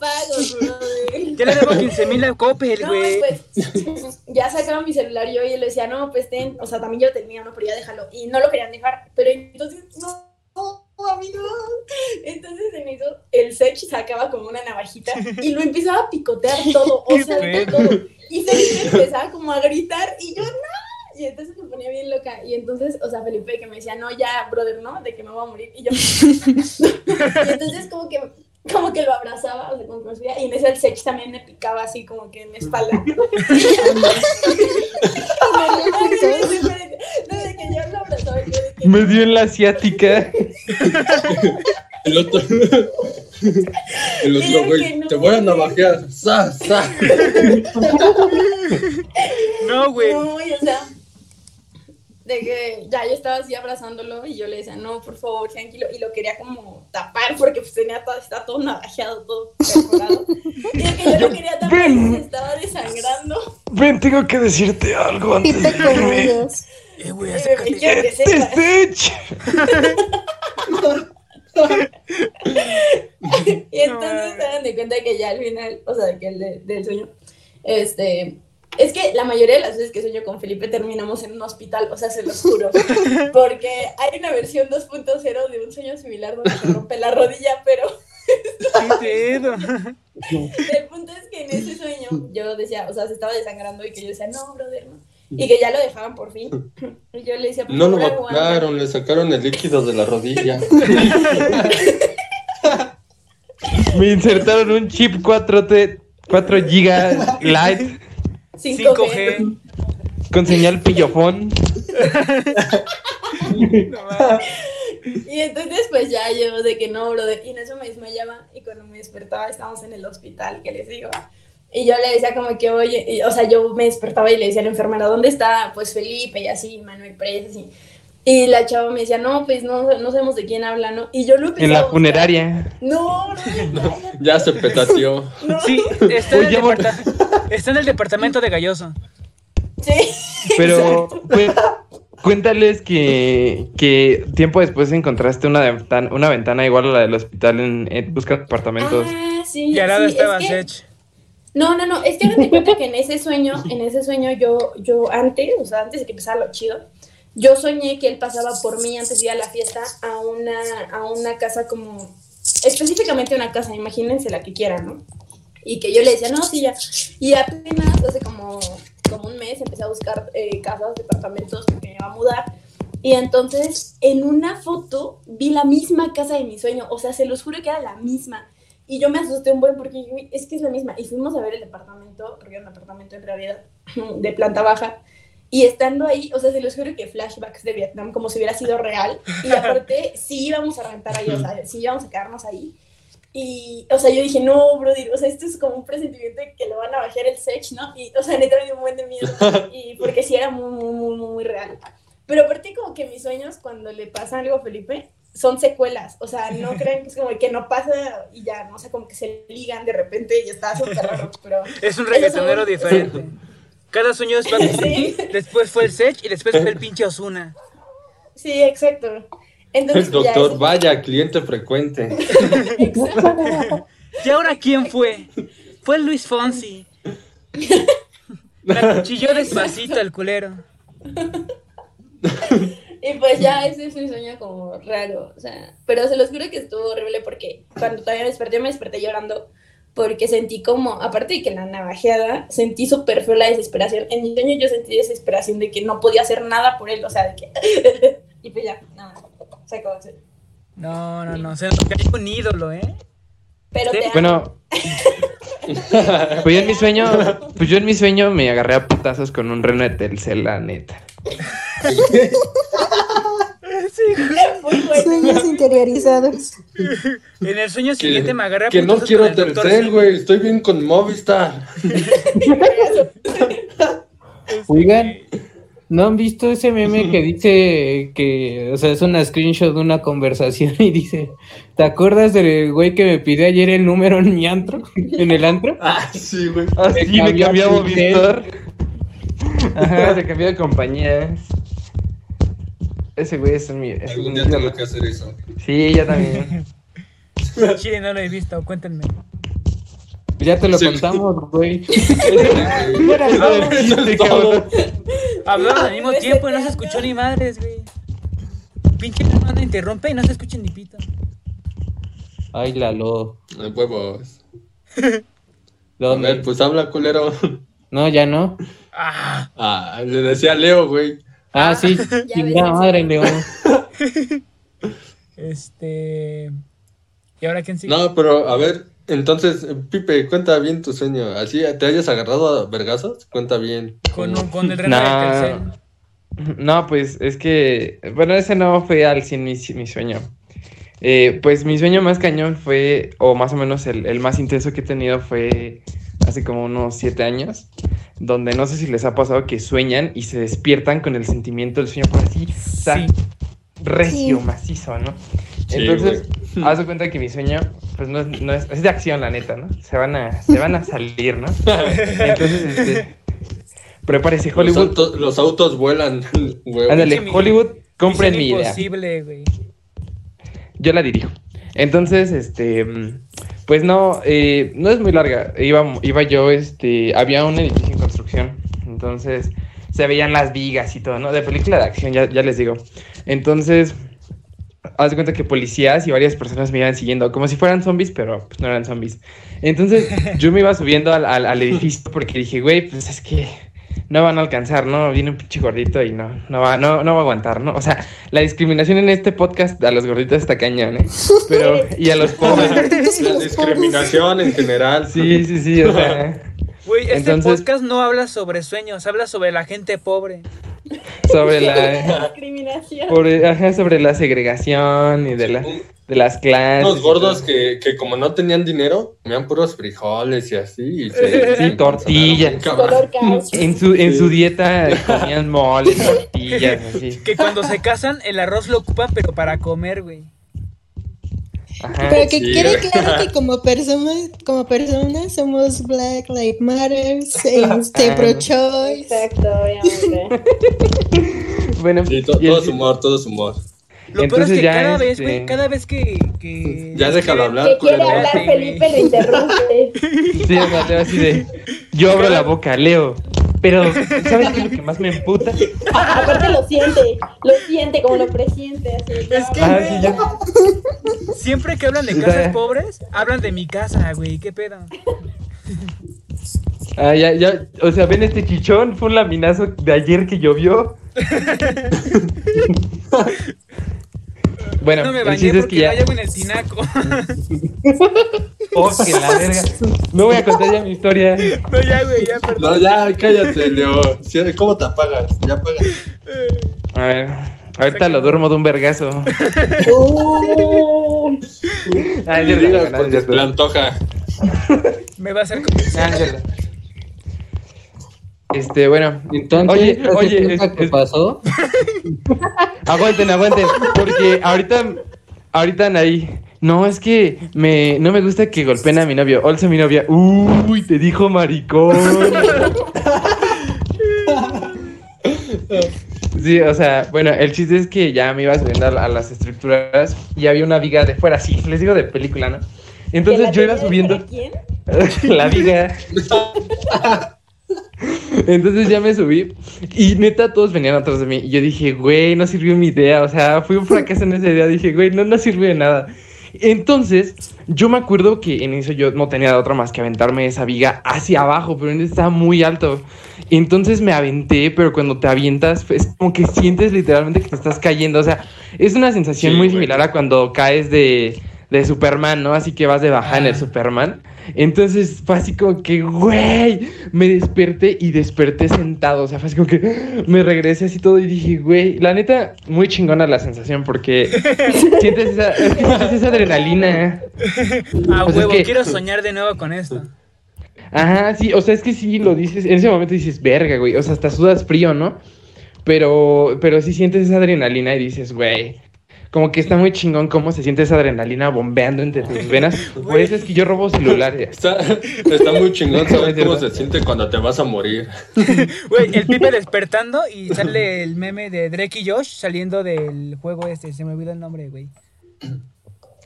pago, brother. Ya le debo 15 mil No, güey. pues ya sacaba mi celular yo y le decía, no, pues ten, o sea, también yo tenía, no, pero ya déjalo. Y no lo querían dejar, pero entonces, no, no, amigos. Entonces en eso, el Sech sacaba como una navajita y lo empezaba a picotear todo, o sea, de todo. Y Felipe empezaba como a gritar y yo, no. Y entonces me ponía bien loca. Y entonces, o sea, Felipe que me decía, no, ya, brother, no, de que me voy a morir. Y yo, y entonces como que como que lo abrazaba, o me subía, y en eso el Sech también me picaba así como que en mi espalda. No, de que yo lo abrazaba y yo de que- Me dio en la asiática. El otro, el otro güey, no. te voy a navajear. ¡Sa, sa! No, güey. No, o sea, de que ya yo estaba así abrazándolo y yo le decía, no, por favor, tranquilo, y lo quería como tapar porque pues tenía todo, está todo navajeado, todo perforado. Y de que yo lo quería tapar y se estaba desangrando. Ven, tengo que decirte algo antes de irme. Eh, güey, Y me acércate. Este sepas. Sech. Y entonces No, se dan de cuenta que ya al final, o sea, que el de- del sueño, este, es que la mayoría de las veces que sueño con Felipe terminamos en un hospital, o sea, se los juro, porque hay una versión 2.0 de un sueño similar donde se rompe la rodilla, pero el punto es que en ese sueño yo decía, o sea, se estaba desangrando y que yo decía, no, brother, no. Y que ya lo dejaban por fin. Y yo le decía, por No lo vacunaron, le sacaron el líquido de la rodilla. Me insertaron un chip 4T, 4 GB Lite 5G. 5G. con señal pillofón. Y entonces pues ya yo de que no, brother, y en eso me desmayaba y cuando me despertaba estábamos en el hospital, que les digo, y yo le decía como que, oye, y, o sea, yo me despertaba y le decía a la enfermera, ¿dónde está? Pues Felipe y así, Manuel Pérez, así. Y la chava me decía, no, pues no, no sabemos de quién habla, ¿no? Y yo lo empecé En la funeraria. No, no, cállate, Ya se petateó. no. Sí, está en, el Oye, está en el departamento de Galloso. Sí. Pero pues, cuéntales que, que tiempo después encontraste una ventana, una ventana igual a la del hospital en, en busca de apartamentos. Ah, sí. Y al lado sí, estaba es que- Sech. No, no, no, es que me cuenta que en ese sueño, en ese sueño yo, yo antes, o sea, antes de que empezara lo chido, yo soñé que él pasaba por mí antes de ir a la fiesta a una, a una casa como, específicamente una casa, imagínense la que quieran, ¿no? Y que yo le decía, no, sí, ya. Y apenas hace como, como un mes empecé a buscar eh, casas, departamentos, porque me iba a mudar. Y entonces, en una foto, vi la misma casa de mi sueño. O sea, se los juro que era la misma. Y yo me asusté un buen porque dije, "Uy, es que es la misma. Y fuimos a ver el departamento, porque era un apartamento en realidad de planta baja. Y estando ahí, o sea, se los juro que flashbacks de Vietnam, como si hubiera sido real. Y aparte, sí íbamos a rentar ahí, o sea, sí íbamos a quedarnos ahí. Y, o sea, yo dije, no, brother, o sea, esto es como un presentimiento de que lo van a bajar el sech, ¿no? Y, o sea, neta me dio un buen de miedo. Y porque sí era muy, muy, muy, muy, real. Pero aparte como que mis sueños, cuando le pasa algo a Felipe, son secuelas. O sea, no crean que es como que no pasa y ya, no o sea, como que se ligan de repente y está súper raro. Pero Es un reggaetonero diferente. Cada sueño es Sí. Después fue el Sech y después fue el pinche Osuna. sí, exacto. Entonces, El ya doctor, vaya, cliente frecuente. Exacto. ¿Y ahora quién fue? Fue Luis Fonsi. La cuchilló despacito el culero. Y pues ya ese es un sueño como raro, o sea, pero se los juro que estuvo horrible porque cuando todavía me desperté, me desperté llorando porque sentí como, aparte de que la navajeada, sentí súper feo la desesperación. En mi sueño yo sentí desesperación de que no podía hacer nada por él, o sea, de que... y pues ya, nada, se acabó. No, no, no. Se nos cayó un ídolo, ¿eh? Pero Sí. te. Bueno, pues yo en mi sueño, pues yo en mi sueño me agarré a putazos con un reno de Telcel, la neta. Bueno. Sueños interiorizados. En el sueño siguiente me agarré a Que no quiero Telcel, güey. Estoy bien con Movistar. Oigan, ¿no han visto ese meme que dice que, o sea, es una screenshot de una conversación y dice, ¿te acuerdas del güey que me pidió ayer el número en mi antro? ¿En el antro? Ah, sí, güey. Así Me me cambió cambió a a Telcel. Movistar. Ajá, se cambió de compañía. Ese güey es mi... es Algún mi día tengo que hacer eso. Sí, yo también. Chile no lo he visto, cuéntenme. Ya te lo Sí. contamos, güey. Hablaron al mismo tiempo y no se escuchó ni madres, güey. Pinche hermana interrumpe y no se escucha ni pito. Ay, Lalo. De huevos. A ¿Dónde? ver, pues habla, culero. No, ya no. Ah, Ah, le decía a Leo, güey. Ah, sí. Ya Chingada madre, León. este. ¿Y ahora quién sigue? No, pero a ver, entonces, Pipe, cuenta bien tu sueño. Así te hayas agarrado a vergazos, cuenta bien. Con, un- con el reno Nah. de. No, pues es que, bueno, ese no fue al 100 mi, mi sueño. Eh, pues mi sueño más cañón fue, o más o menos el, el más intenso que he tenido fue hace como unos siete años, donde no sé si les ha pasado que sueñan y se despiertan con el sentimiento del sueño por así, Sí. recio, Sí. macizo, ¿no? Sí, Entonces, haz de cuenta que mi sueño, pues no es, no es, es de acción, la neta, ¿no? Se van a, se van a salir, ¿no? Entonces, este, prepárese, Los Hollywood. autos, los autos vuelan, güey. Ándale, Hollywood, compren mi idea. imposible, güey. Yo la dirijo. Entonces, este, mm, pues no, eh, no es muy larga. Iba, iba yo, este, había un edificio en construcción. Entonces, se veían las vigas y todo, ¿no? De película de acción, ya, les digo. Entonces, haz de cuenta que policías y varias personas me iban siguiendo, como si fueran zombies, pero pues no eran zombies. Entonces, yo me iba subiendo al, al- al edificio porque dije, güey, pues es que no van a alcanzar, ¿no? Viene un pinche gordito y no, no va, no, no va a aguantar, ¿no? O sea, la discriminación en este podcast a los gorditos está cañón, ¿eh? Pero, y a los pobres. La discriminación en general. Sí, sí, sí, o sea, Güey, este Entonces- podcast no habla sobre sueños, habla sobre la gente pobre. sobre la, Discriminación. por- ajá, sobre la segregación y de, la, de las clases. Unos gordos que, que como no tenían dinero, comían puros frijoles y así. Y se- Sí, tortillas. En su, en su dieta comían moles, tortillas, así. Que cuando se casan, el arroz lo ocupan, pero para comer, güey. Ajá. Pero que sí, quede claro que como persona, como personas somos Black Lives Matter, este, Ah. pro-choice. Exacto, obviamente. Bueno, Sí, to- y el todo su humor, todo su humor. Lo peor es Entonces que cada vez, este- güey, cada vez que. que Ya déjalo hablar, Que quiere hablar Felipe, lo interrumpe. Sí, o sea, te va así de. Yo abro la boca, leo. Pero, ¿sabes qué es lo que más me emputa? Aparte lo siente, lo siente como lo presiente. Así, Es que, Ah, sí. Siempre que hablan de casas ya. pobres, hablan de mi casa, güey. ¿Qué pedo? Ah, ya, ya. O sea, ven este chichón. Fue un laminazo de ayer que llovió. bueno, no me el bañé chiste es porque que ya. no llevo en el tinaco. Oh, que la verga. No voy a contar ya mi historia. no, ya, güey, ya, perdón. No, ya, cállate, Leo. ¿Cómo te apagas? Ya apagas. A ver, ahorita lo duermo de un vergazo. Cierto. le antoja. Me va a hacer cierto. Este, bueno. Entonces, Oye, ¿hace oye, es- es- pasó? Aguanten, aguanten. Porque ahorita, ahorita Anaí. No, es que me, no me gusta que golpeen a mi novio. Olsa, mi novia. Uy, te dijo maricón. Sí, o sea, bueno, el chiste es que ya me iba subiendo a, la- a las estructuras y había una viga de fuera, sí, les digo de película, ¿no? ¿que Entonces yo iba subiendo quién? la viga. Entonces ya me subí y neta todos venían atrás de mí y yo dije, güey, no sirvió mi idea, o sea, fui un fracaso en esa idea, dije, güey, no, no sirvió de nada. Entonces, yo me acuerdo que en eso yo no tenía otra más que aventarme esa viga hacia abajo, pero estaba muy alto. Entonces me aventé, pero cuando te avientas es como que sientes literalmente que te estás cayendo, o sea, es una sensación Sí, muy güey. similar a cuando caes de, de Superman, ¿no? Así que vas de baja en el. Superman. Entonces fue así como que, güey, me desperté y desperté sentado. O sea, fue así como que me regresé así todo y dije, güey, la neta, muy chingona la sensación porque sientes esa, sientes adrenalina. A O sea, es huevo, que- quiero soñar de nuevo con esto. Ajá, sí, o sea, es que sí lo dices, en ese momento dices, verga, güey, o sea, hasta sudas frío, ¿no? Pero, pero sí sientes esa adrenalina y dices, güey, como que está muy chingón cómo se siente esa adrenalina bombeando entre tus venas. Por eso es que yo robo celulares. Está, está muy chingón saber cómo se siente cuando te vas a morir. Güey, el Pipe despertando y sale el meme de Drake y Josh saliendo del juego este. Se me olvidó el nombre, güey.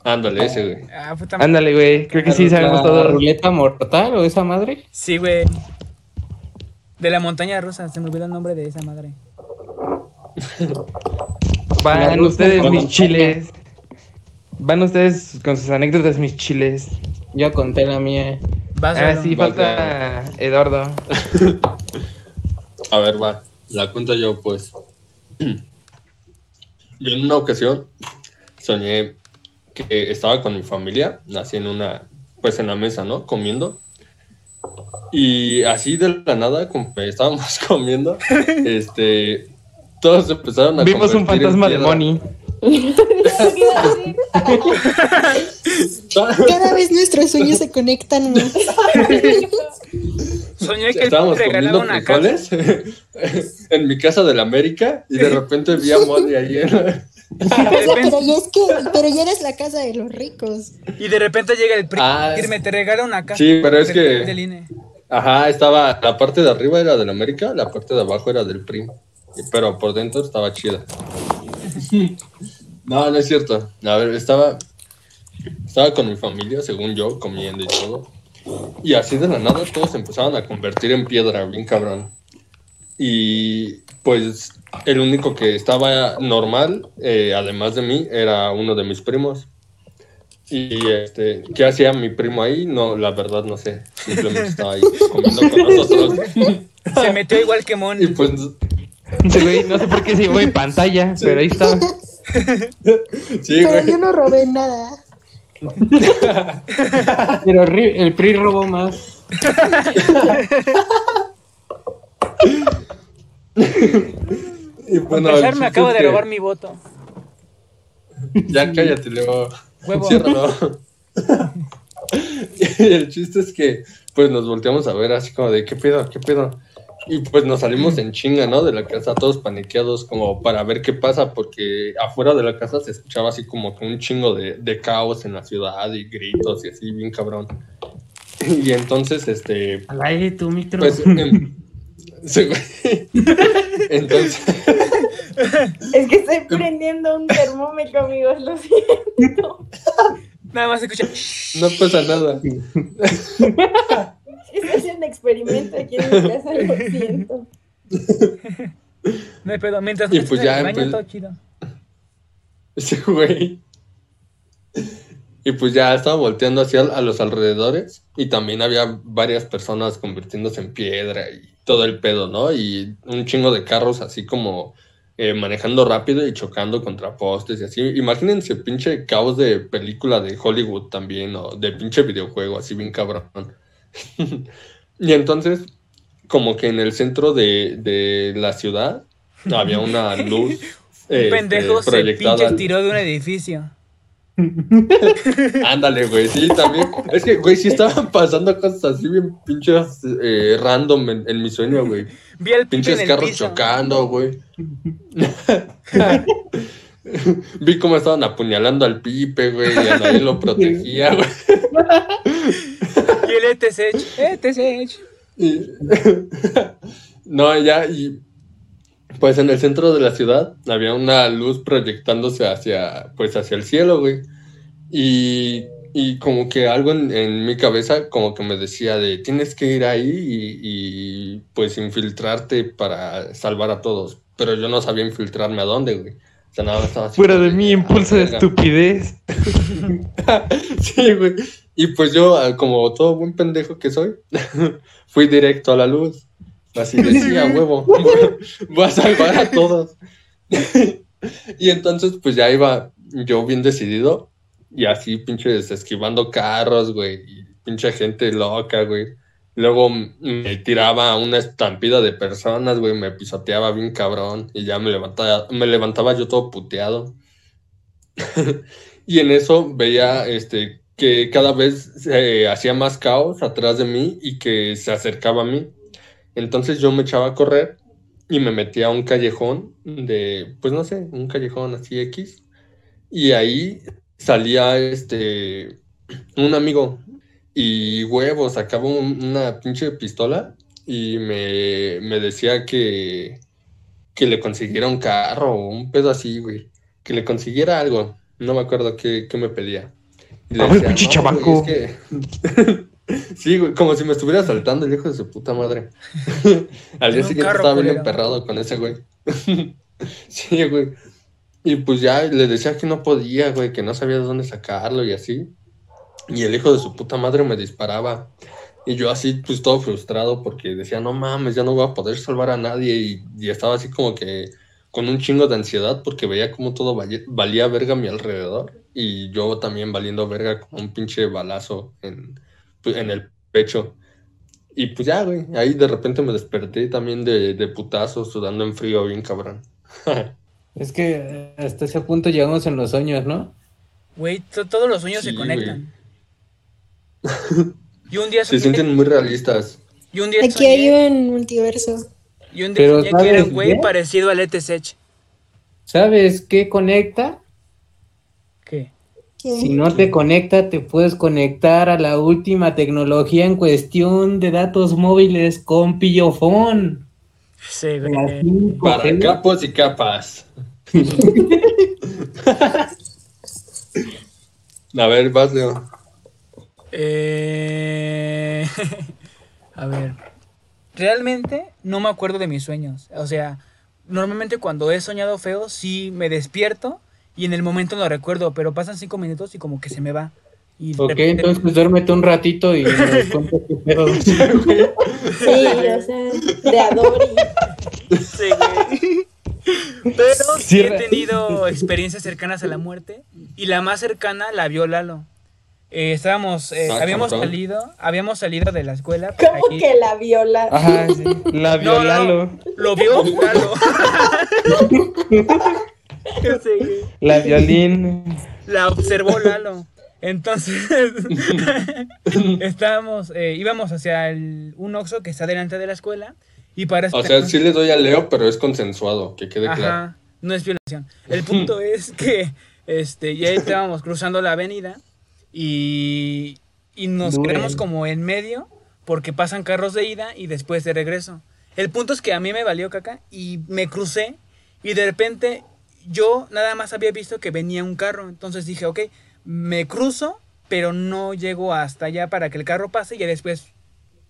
Ándale, ese, güey. Ah, puta Ándale, güey, creo que sí sabemos ¿La todo. ruleta mortal o esa madre? Sí, güey. De la montaña rusa, se me olvidó el nombre de esa madre. Van ustedes, mis chiles. Van ustedes con sus anécdotas, mis chiles. Yo conté la mía. Vas Ah, sí, falta Eduardo. A ver, va. La cuento yo, pues. Yo en una ocasión soñé que estaba con mi familia, así en una, pues en la mesa, ¿no? Comiendo. Y así de la nada, como estábamos comiendo, este, todos empezaron a Vimos un fantasma de. Moni. Cada vez nuestros sueños se conectan más. Soñé que Estábamos comiendo una casa. frijoles en mi casa de la América y de repente vi a Moni ahí Y pero ya es que, pero ya eres la casa de los ricos. y de repente llega el PRI. Ah, Irme, te regala una casa. Sí, pero es que- INE. Ajá, estaba, la parte de arriba era de la América, la parte de abajo era del PRI, pero por dentro estaba chida. No, no es cierto. A ver, estaba, estaba con mi familia, según yo, comiendo y todo. Y así de la nada todos se empezaban a convertir en piedra, bien cabrón. Y pues el único que estaba normal, eh, además de mí, era uno de mis primos. Y este, ¿qué hacía mi primo ahí? No, la verdad no sé. Simplemente estaba ahí comiendo con nosotros. Se metió igual que Y Moni. pues, güey, no sé por qué se llevó en pantalla, pero ahí está. sí, Pero güey. yo no robé nada. Pero el PRI robó más. Y bueno, empezar, me acabo de que- robar mi voto. Ya cállate, luego. Huevo. El chiste es que, pues nos volteamos a ver así como de, ¿qué pedo? ¿Qué pedo? Y pues nos salimos en chinga, ¿no? De la casa, todos paniqueados, como para ver qué pasa, porque afuera de la casa se escuchaba así como que un chingo de, de caos en la ciudad y gritos y así, bien cabrón. Y entonces, este, Al aire tu micro. pues, em, sí, entonces, Es que estoy prendiendo un termómetro, amigos, lo siento. Nada más escucha. no pasa nada. Estoy haciendo un experimento aquí en mi casa, lo siento. No hay pedo. Mientras Y no pues ya, el baño, pues- todo chido. Sí, güey. Y pues ya estaba volteando hacia a los alrededores y también había varias personas convirtiéndose en piedra y todo el pedo, ¿no? Y un chingo de carros así como eh, manejando rápido y chocando contra postes y así. Imagínense pinche caos de película de Hollywood también o de pinche videojuego, así bien cabrón. y entonces, como que en el centro de, de la ciudad había una luz. Un este, pendejo se proyectada. pinche tiró de un edificio. Ándale, güey, sí, también. Es que, güey, sí estaban pasando cosas así bien pinches eh, random en, en mi sueño, güey. Vi al en Pinches el carros piso. chocando, güey. Vi cómo estaban apuñalando al Pipe, güey, y a nadie lo protegía, güey. Y el ETC. ETC. Y- No, ya, y pues en el centro de la ciudad había una luz proyectándose hacia, pues hacia el cielo, güey. Y, y como que algo en, en mi cabeza como que me decía de tienes que ir ahí y, y, pues infiltrarte para salvar a todos. Pero yo no sabía infiltrarme a dónde, güey. O sea, nada más estaba así Fuera como de mí, "Ah, impulso de verga". estupidez. Sí, güey. Y pues yo, ah, como todo buen pendejo que soy, fui directo a la luz. Así decía, huevo, voy a salvar a todos. y entonces, pues ya iba yo bien decidido y así pinches esquivando carros, güey, y pinche gente loca, güey. Luego me tiraba una estampida de personas, güey, me pisoteaba bien cabrón y ya me levantaba, me levantaba yo todo puteado. Y en eso veía este, que cada vez se hacía más caos atrás de mí y que se acercaba a mí. Entonces yo me echaba a correr y me metía a un callejón de, pues no sé, un callejón así X. Y ahí salía este, un amigo y huevo, sacaba un- una pinche pistola y me, me decía que, que le consiguiera un carro o un pedo así, güey. Que le consiguiera algo. No me acuerdo qué, qué me pedía. Y le A ver, decía, pinche "No, chamaco". güey, es que-" sí, güey, como si me estuviera asaltando el hijo de su puta madre. Al día siguiente carro, estaba bien emperrado con ese güey. sí, güey. Y pues ya le decía que no podía, güey, que no sabía de dónde sacarlo y así. Y el hijo de su puta madre me disparaba. Y yo así, pues todo frustrado porque decía, no mames, ya no voy a poder salvar a nadie. Y, y estaba así como que con un chingo de ansiedad porque veía como todo valía, valía verga a mi alrededor. Y yo también valiendo verga con un pinche balazo en, pues, en el pecho. Y pues ya, güey, ahí de repente me desperté también de, de putazo, sudando en frío, bien cabrón. Es que hasta ese punto llegamos en los sueños, ¿no? Güey, to- todos los sueños Sí, se güey. Y un día Se sienten muy realistas. y un día Aquí soñé, hay un multiverso. y un día Pero soñé que era un ¿sabes güey parecido al ETC. ¿Sabes qué conecta? ¿Qué? ¿Qué? Si no te conecta, te puedes conectar a la última tecnología en cuestión de datos móviles con pillofón. Sí, güey. La 5G. Para capos y capas. A ver, vas, Leo. Eh... A ver. Realmente no me acuerdo de mis sueños. O sea, normalmente cuando he soñado feo, sí me despierto y en el momento no recuerdo, pero pasan cinco minutos y como que se me va. Y Ok, repente- entonces duérmete un ratito y nos cuentas qué pedo. Sí, o sea, de Adori. Sí, güey. Pero sí he tenido experiencias cercanas a la muerte y la más cercana la vio Lalo. Eh, estábamos, eh, Ah, habíamos cabrón. salido, habíamos salido de la escuela. ¿Cómo que la viola? Ajá, sí. La no, violalo. no, lo vio Lalo. Sí. La violín. La observó Lalo. Entonces, estábamos, eh, íbamos hacia el- un Oxxo que está delante de la escuela Y para O sea, sí le doy a Leo, pero es consensuado, que quede claro. No es violación. El punto es que este, ya estábamos cruzando la avenida y, y nos quedamos como en medio porque pasan carros de ida y después de regreso. El punto es que a mí me valió caca y me crucé y de repente yo nada más había visto que venía un carro. Entonces dije, ok, me cruzo, pero no llego hasta allá para que el carro pase y ya después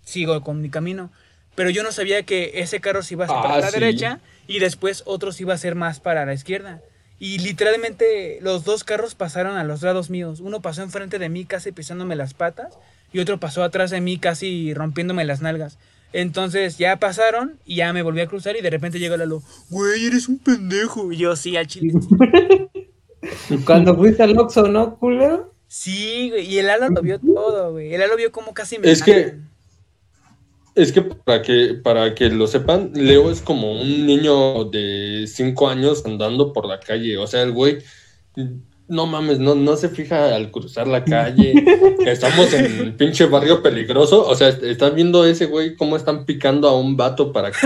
sigo con mi camino. Pero yo no sabía que ese carro se iba a hacer para Ah, la sí. derecha y después otro se iba a hacer más para la izquierda. Y literalmente los dos carros pasaron a los lados míos. Uno pasó enfrente de mí casi pisándome las patas y otro pasó atrás de mí casi rompiéndome las nalgas. Entonces ya pasaron y ya me volví a cruzar y de repente llega Lalo, güey, eres un pendejo. Y yo sí, al chile. Cuando fuiste al Oxxo, ¿no, culero? Sí, güey, y el Lalo lo vio todo, güey. El Lalo vio como casi me Es que-. Es que para que para que lo sepan, Leo es como un niño de 5 años andando por la calle. O sea, el güey, no mames, no, no se fija al cruzar la calle. Estamos en el pinche barrio peligroso. O sea, estás viendo ese güey cómo están picando a un vato para que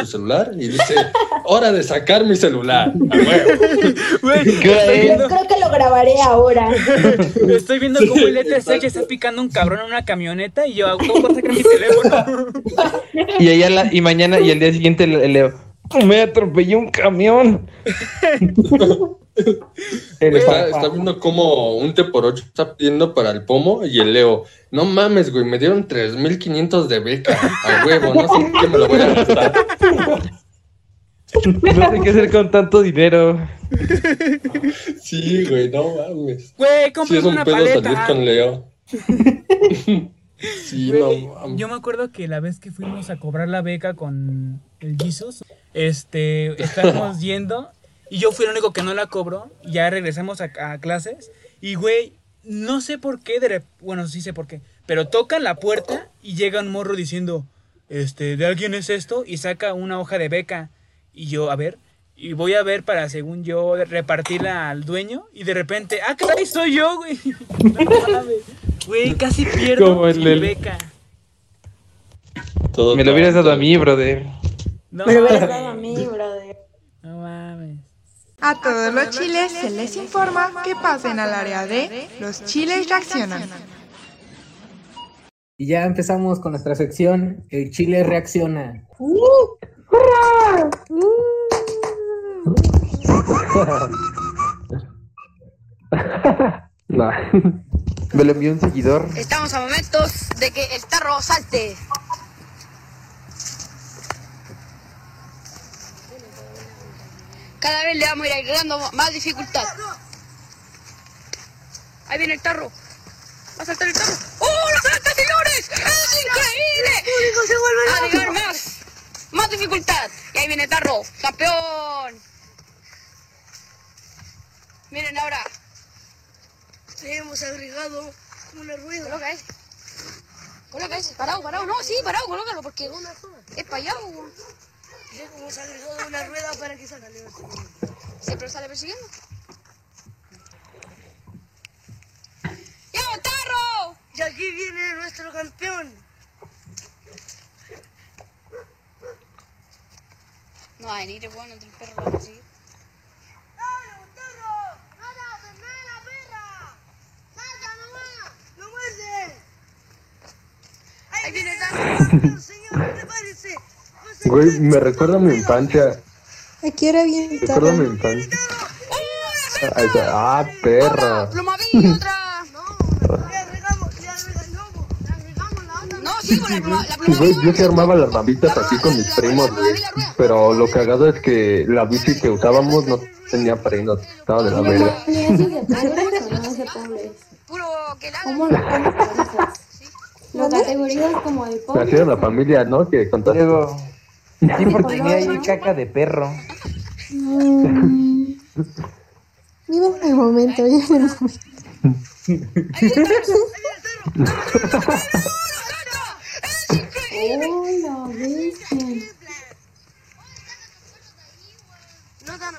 su celular y dice, hora de sacar mi celular. A huevo. Güey, Creo que lo grabaré ahora. estoy viendo cómo el ETC ya está picando un cabrón en una camioneta y yo, ¿cómo voy a sacar mi teléfono? Y, ella la- y mañana y al día siguiente le leo. Me atropelló un camión. Está, viendo cómo un T por 8 está pidiendo para el pomo y el Leo, no mames, güey, me dieron 3.500 de beca a huevo, no sé qué me lo voy a gastar. No sé qué hacer con tanto dinero. Sí, güey, no mames. Güey, Sí, es un una pedo salir con Leo. Sí, no yo me acuerdo que la vez que fuimos a cobrar la beca con el Jesus, este, estábamos yendo y yo fui el único que no la cobró. Ya regresamos a, a clases y, güey, no sé por qué, de bueno, sí sé por qué, pero tocan la puerta y llega un morro diciendo, este, ¿de alguien es esto? Y saca una hoja de beca y yo, a ver, y voy a ver para, según yo, repartirla al dueño y de repente, ah, caray, soy yo, güey. No. Güey, casi pierdo Como el mi del- beca. Todo Me lo hubieras dado a mí, brother. No, Me lo hubieras dado a mí, brother. No mames. A todos los chiles se les informa que pasen al área de los chiles reaccionan. Y ya empezamos con nuestra sección, el Chile reacciona. No. Me lo envió un seguidor. Estamos a momentos de que el tarro salte. Cada vez le vamos a ir agregando más dificultad. Ahí viene el tarro. Va a saltar el tarro. ¡Oh, lo salta, señores! ¡Es increíble! Agregar más. Más dificultad. Y ahí viene el tarro. ¡Campeón! Miren ahora. Le hemos agregado una rueda. Coloca ese. Coloca ese. Parado, parado. No, sí, parado, colócalo porque es para allá. Le hemos agregado una rueda para que salga. ¿Siempre sale persiguiendo? ¡Ya, tarro! Y aquí viene nuestro campeón. No a venir, es bueno, el perro lo va a perseguir. Ahí viene el tarro. Señor, ¿qué parece? Güey, me recuerda a mi infancia. ¿A qué hora viene el Recuerda a mi infancia. Ahí está. Ah, perra. Otra. No, le agregamos, le agregamos, le agregamos la otra. No, sí, con la pluma, la güey, yo sí armaba las rambitas así con mis primos, güey. Pero lo cagado es que la bici que usábamos no tenía frenos. Estaba de la que la ¿Cómo lo por categorizas como de era la familia, ¿no? Que con todo... Luego, siempre tenía ahí caca de perro. Mm. Vive en el momento, vive en el momento.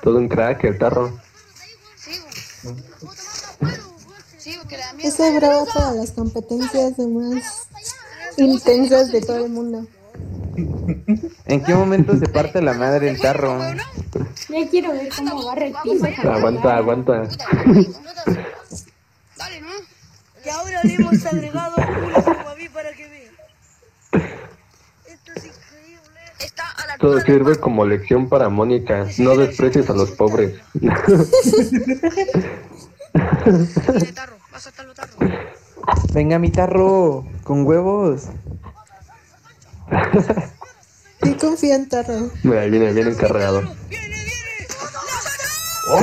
Todo un crack, el tarro. Sí. Sí. Ese bravo para las competencias de más intensas de todo el mundo. ¿En qué momento se parte la madre el tarro? Ya quiero ver cómo barre el piso. Aguanta, aguanta. Dale, ¿no? Y ahora le hemos agregado una guaví para que vean. Esto es increíble. Está a la Todo sirve como lección para Mónica. No desprecies a los pobres. tarro. Vas a estar lo tarro. Venga, mi tarro, con huevos. Sí confía en tarro. Mira, viene, viene encarregado. ¡Oh!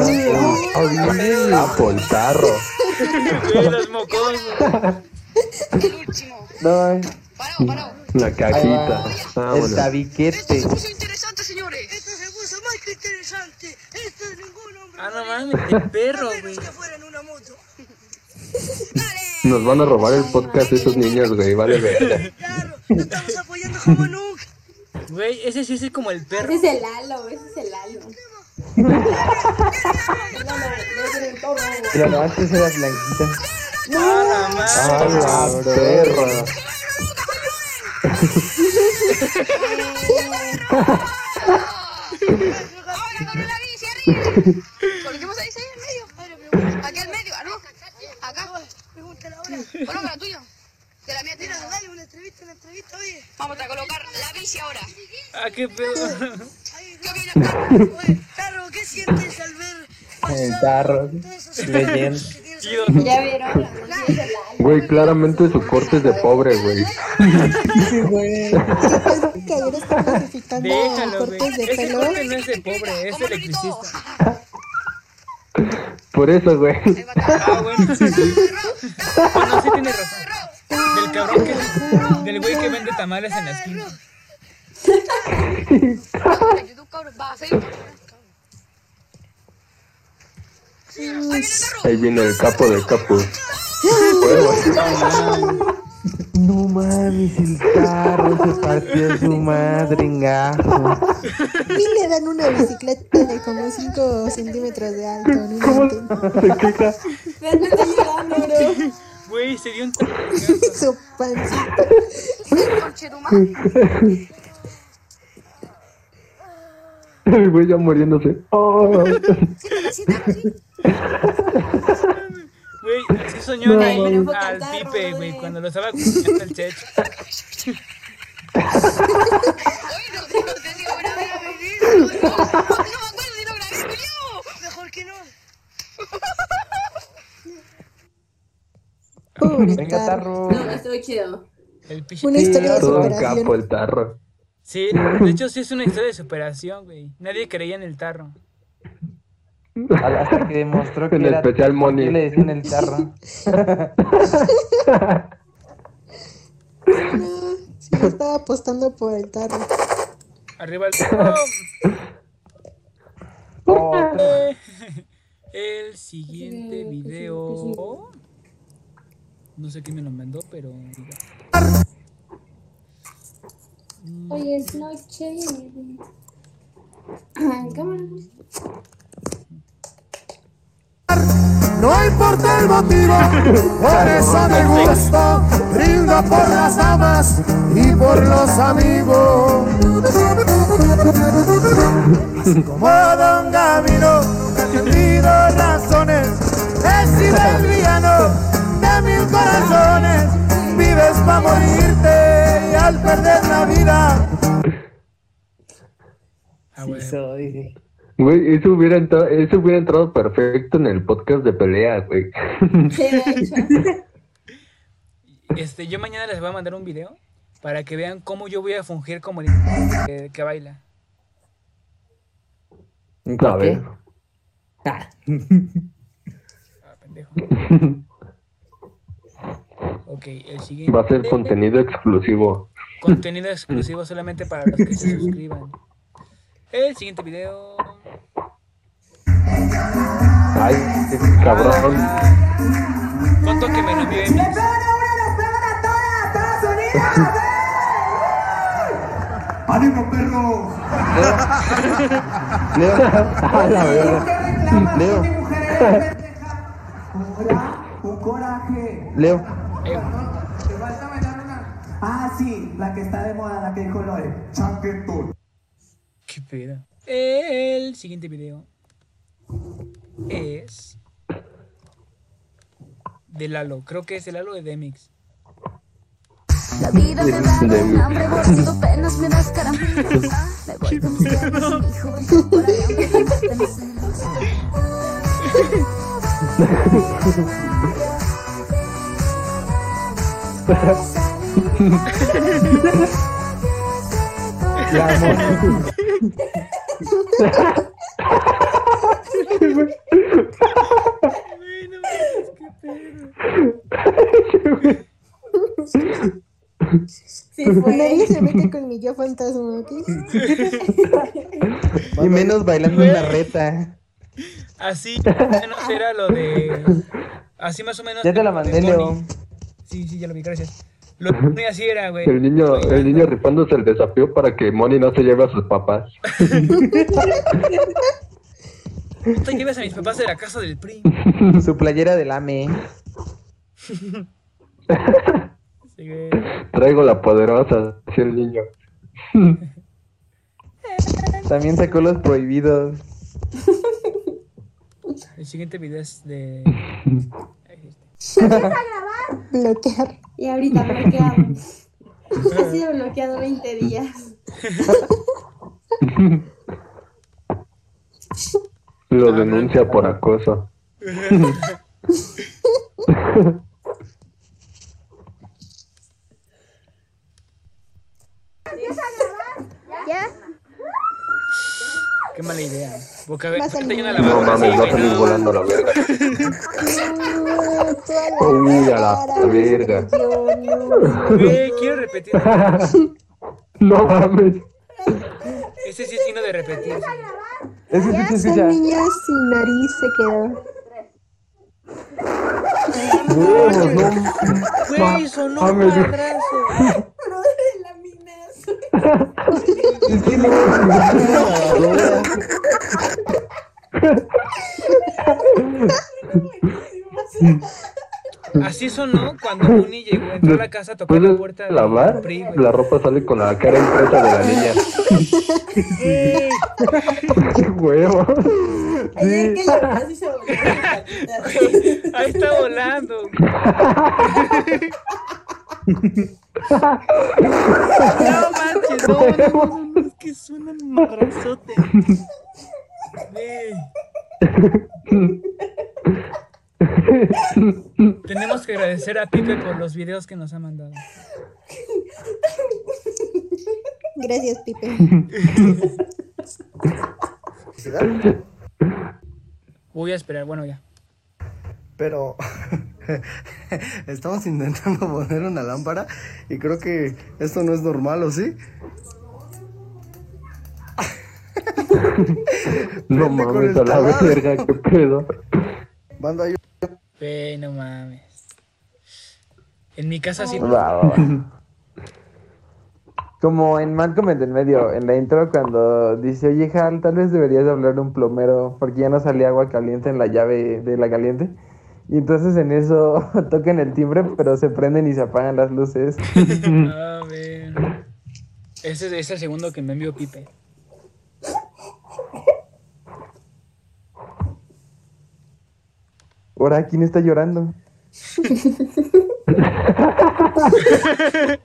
¡Oh, viene! ¡Ah, por el tarro! Los mocosos. No, Parado, parado. La cajita. el Vámonos. tabiquete. Esto se puso interesante, señores. Esto se puso más que interesante. Esto es ningún hombre. Ah, no mames, el perro, güey. que fuera en una moto. Nos van a robar el podcast esos niños, güey. Vale, ver. Tarro, lo estamos apoyando como nunca. Güey, ese sí es como el perro. Ese es el Lalo, ese es el Lalo. Pero antes era blanquita. ¡Ah, la madre! ¡Ah, la perra! Ahora con la bici arriba. Coloquemos ahí, ahí en medio. Aquí al medio, ¿ah, no? Ahora. Coloca la tuya. De la mía, tira. Dale, una entrevista, una entrevista, oye. Vamos a colocar la bici ahora. Ah, qué pedo. ¿Qué opinas, Carlos? Oye, Carlos, ¿qué sientes al ver El pasar tarro. todas esas Leyenda. Chido. Ya vieron. Güey, claramente su corte es de pobre, güey. Sí, güey. Que ayer Déjalo, güey. cortes de Ese pelo. corte no es de pobre, es electricista. Por eso, güey. Ah, bueno, sí, sí. Bueno, sí tiene razón. Del cabrón que. Del güey que vende tamales en la esquina. Ahí viene el capo del capo. No mames, el tarro se partió su madre en gajo. Y le dan una bicicleta de como 5 centímetros de alto. No ¿Cómo está llorando, bro. Güey, se dio un. Su pancita. El güey ya muriéndose. Oh. Güey, así soñó No, al- mames. al Pipe, güey, cuando lo estaba comiendo el. Oye, no, no te digo. No, no, no grabé, Julio. Mejor que no. Pobre Venga, tarro. No, estuvo chido. El. Una historia de Todo un superación. capo el tarro. Sí, de hecho sí es una historia de superación, güey. Nadie creía en el tarro. Hasta que demostró que En era. especial ¿por qué Moni. le decían el tarro? No, sí, yo estaba apostando por el tarro. Arriba el tarro. El siguiente video. No sé quién me lo mandó, pero. Hoy es noche. Ay, cámara. No importa el motivo, por eso me gusto. Brindo por las damas y por los amigos. Como Don Gavino, tenido razones. El villano de mil corazones. Vives para morirte y al perder la vida. Ah, güey. Soy. Güey, eso hubiera, entrado, eso hubiera entrado perfecto en el podcast de pelea, güey. Sí, de hecho. Este, yo mañana les voy a mandar un video para que vean cómo yo voy a fungir como el que, que baila. A ver. Ah, pendejo. Ok, el siguiente. Va a ser contenido exclusivo. Contenido exclusivo solamente para los que se suscriban. El siguiente video. Ay, qué cabrón. Foto que me lo envió Emily. ¡Ánimo, perro! Leo. A la verga. Leo. Un coraje. Leo. Eh, Ah, sí, la que está de moda, la que dijo Lore. Chaquetón. ¿Qué pedo? El siguiente video es de Lalo. Creo que es el Lalo de Demix. La vida me da un hambre, borrando penas me das caramelos. Me voy con mis ganas, mi juventud por allá me dejaste mis celos. La amo. Sí fue. Nadie se mete con mi yo fantasma, ¿ok? Y menos bailando en la reta. Así más o menos era lo de. Así más o menos. Ya te la mandé. Leo. Sí, sí, ya lo vi, gracias. Lo Tony así era, güey. El niño, el niño rifándose el desafío para que Moni no se lleve a sus papás. No te lleves a mis papás de la casa del PRI. Su playera del AME. Traigo la poderosa, decía el niño. También sacó los prohibidos. El siguiente video es de. Bloquear. Y ahorita bloqueado. Ha sido bloqueado 20 días. Lo denuncia por acoso. ¿Ya? Qué mala idea. Boca, la No mames, va a salir no. volando la verga. No, tú a la Uy, a la cara, verga. Güey, quiero repetir. No mames. Ese sí es signo de repetir. Ese sí Ya se esa escucha. niña sin nariz se quedó. No, no. Güey, sonó mames. un madrazo. Es que no. no. Así sonó cuando Muni llegó, entró a la casa, tocó la de puerta del lavar, PRI, la ropa sale con la cara impresa de la niña. ¡Qué huevo! Ayer que lloró, así se volvió. Ahí está volando. No manches, no, no, no, no, es que suena un madrazote. Tenemos que agradecer a Pipe por los videos que nos ha mandado. Gracias, Pipe. Voy a esperar, bueno, ya. Pero estamos intentando poner una lámpara y creo que esto no es normal, ¿o sí? No mames, a la verga, qué pedo. Banda, yo- Güey, no mames. En mi casa sí. Va, va, va. Como en Malcolm en el medio, en la intro, cuando dice, oye, Hal, tal vez deberías hablar a un plomero porque ya no sale agua caliente en la llave de la caliente. Y entonces en eso tocan el timbre, pero se prenden y se apagan las luces. A ver. Ese es el segundo que me envió Pipe. Ahora, ¿quién está llorando?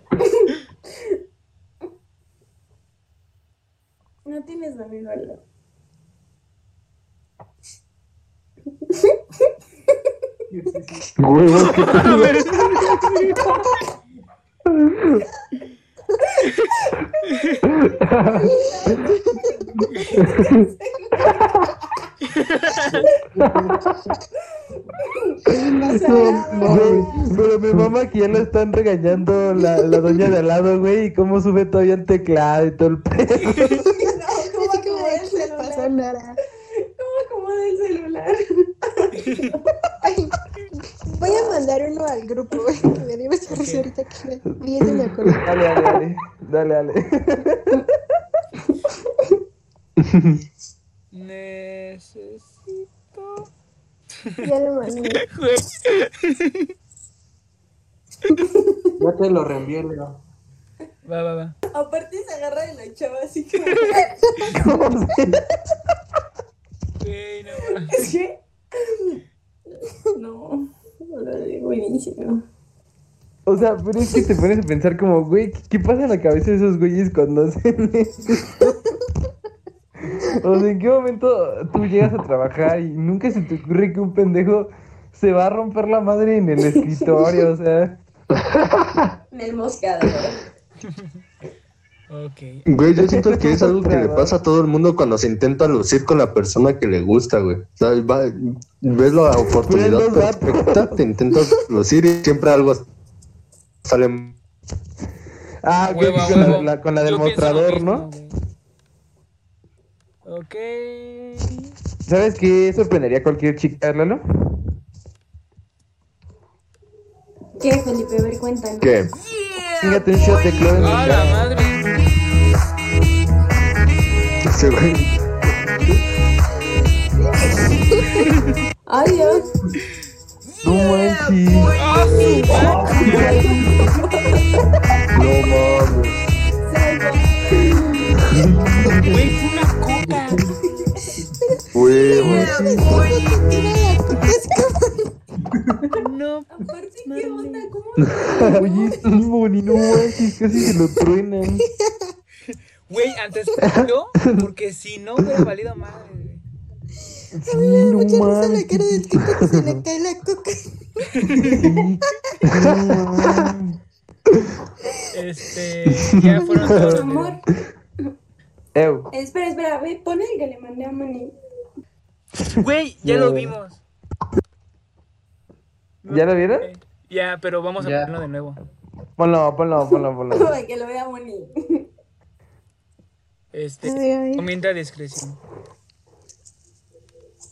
No tienes amigo al lado. Huevos, qué pero mi mamá que ya lo están regañando la, la doña de al lado, güey, y cómo sube todavía el teclado y todo el pedo. ¿Cómo acomoda el ¿Qué le pasó, celular? ¿Cómo acomoda el celular? Ay, voy a mandar uno al grupo, güey. que Me dio esa risa ahorita que me vi eso me acordé. Dale, dale, dale. Dale, dale. Necesito. Ya lo mandé. Ya te lo reenvié, Leo. Va, va, va. Aparte se agarra de la chava así como. Güey, no. Es que. No. Buenísimo. O sea, pero es que te pones a pensar como, güey, ¿qué- ¿qué pasa en la cabeza de esos güeyes cuando hacen eso? O sea, ¿en qué momento tú llegas a trabajar y nunca se te ocurre que un pendejo se va a romper la madre en el escritorio? O sea, En el moscador. Ok. Güey, yo siento que es algo que le pasa a todo el mundo cuando se intenta lucir con la persona que le gusta, güey. O sea, va- ves la oportunidad perfecta, te intentas lucir y siempre algo sale. ah, ok, Huevo, con, la, con la del mostrador, ¿no? güey. Ok. ¿Sabes qué sorprendería a cualquier chica, Lalo? ¿Qué, Felipe? A ver, cuéntanos. ¿Qué? Fíjate un shot de cloro en ¡A la madre! Sí, güey. Ay, Dios. No manches. ¡Ah, su yo, porque si no hubiera valido madre, güey. Sí, no manches. cara del tipo que se le cae la coca. Este, ya fueron todos Amor. Ew. Espera, espera, ve, pon el que le mandé a Manny. Güey, ya lo vimos. ¿Ya lo vieron? Ya, pero vamos a Ya. ponerlo de nuevo. Ponlo, ponlo, ponlo, ponlo. Que lo vea Manny. Este, A ver, a ver. comienza a discreción.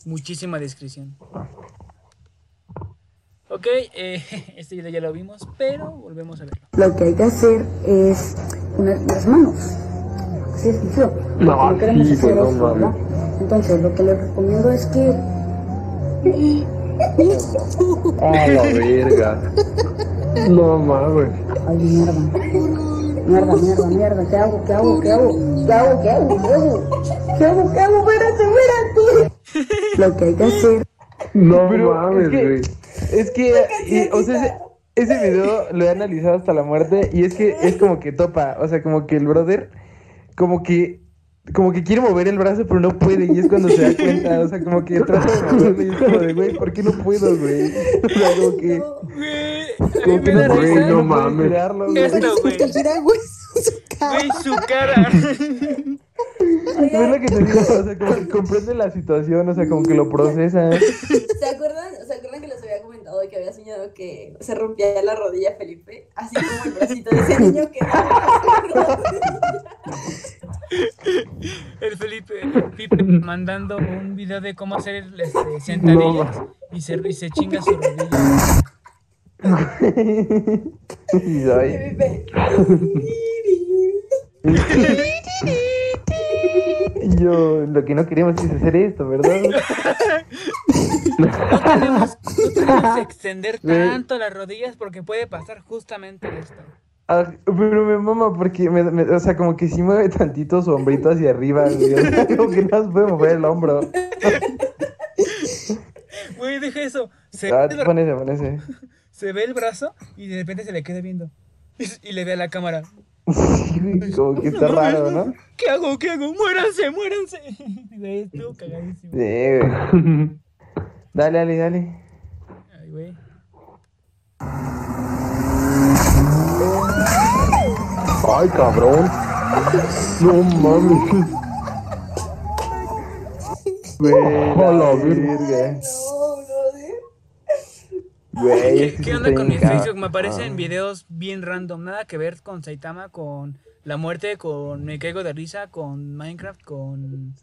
Muchísima discreción. Ok, eh, este video ya lo vimos, pero volvemos a verlo. Lo que hay que hacer es poner las manos. Así es. No, no queremos sí, hacer no ¿verdad? mames. Entonces, lo que les recomiendo es que A la verga. No mames. Ay, mierda. Mierda, mierda, mierda, ¿qué hago? ¿Qué hago? ¿Qué hago? ¿Qué hago? ¿Qué hago? ¿Qué hago? ¿Qué hago? ¿Qué hago? Espérate, espérate. Lo que hay que hacer. No Pero mames, güey. Es que, es que y, o sea, ese, ese, video lo he analizado hasta la muerte y es que es como que topa, o sea, como que el brother, como que como que quiere mover el brazo pero no puede y es cuando se da cuenta, o sea, como que trata de moverlo y es como de, güey, ¿por qué no puedo, güey? O sea, como que, Güey, a como que no. Güey, no no mames. tirarlo, güey. Esto, güey. Mira, güey, su cara. Güey, su cara. Es lo que te digo, o sea, como que comprende la situación, o sea, como que lo procesa. ¿Se acuerdan, ¿Se acuerdan que les había comentado que había soñado que se rompía la rodilla Felipe? Así como el bracito de ese niño que El Felipe, Felipe mandando un video de cómo hacer este, sentadillas y, se, y se chinga su rodilla. Yo, lo que no queremos es hacer esto, ¿verdad? No tenemos, no extender tanto las rodillas porque puede pasar justamente esto. Ah, pero me mama porque, me, me- o sea, como que sí mueve tantito su hombrito hacia arriba, güey. O sea, como que no se puede mover el hombro. Güey, deja eso. Se, Ah, ve se ve el brazo y de repente se le queda viendo. Y, y le ve a la cámara. Sí, como que está raro, ¿no? ¿Qué hago? ¿Qué hago? ¡Muéranse! ¡Muéranse! Güey, estuvo cagadísimo. Sí, güey. Dale, dale, dale. Ay, cabrón. No mames. Güey, A la la verga. Güey, ¿Qué, onda con mi Facebook? Me aparecen videos bien random. Nada que ver con Saitama, con la muerte, con Me Caigo de Risa, con Minecraft, con...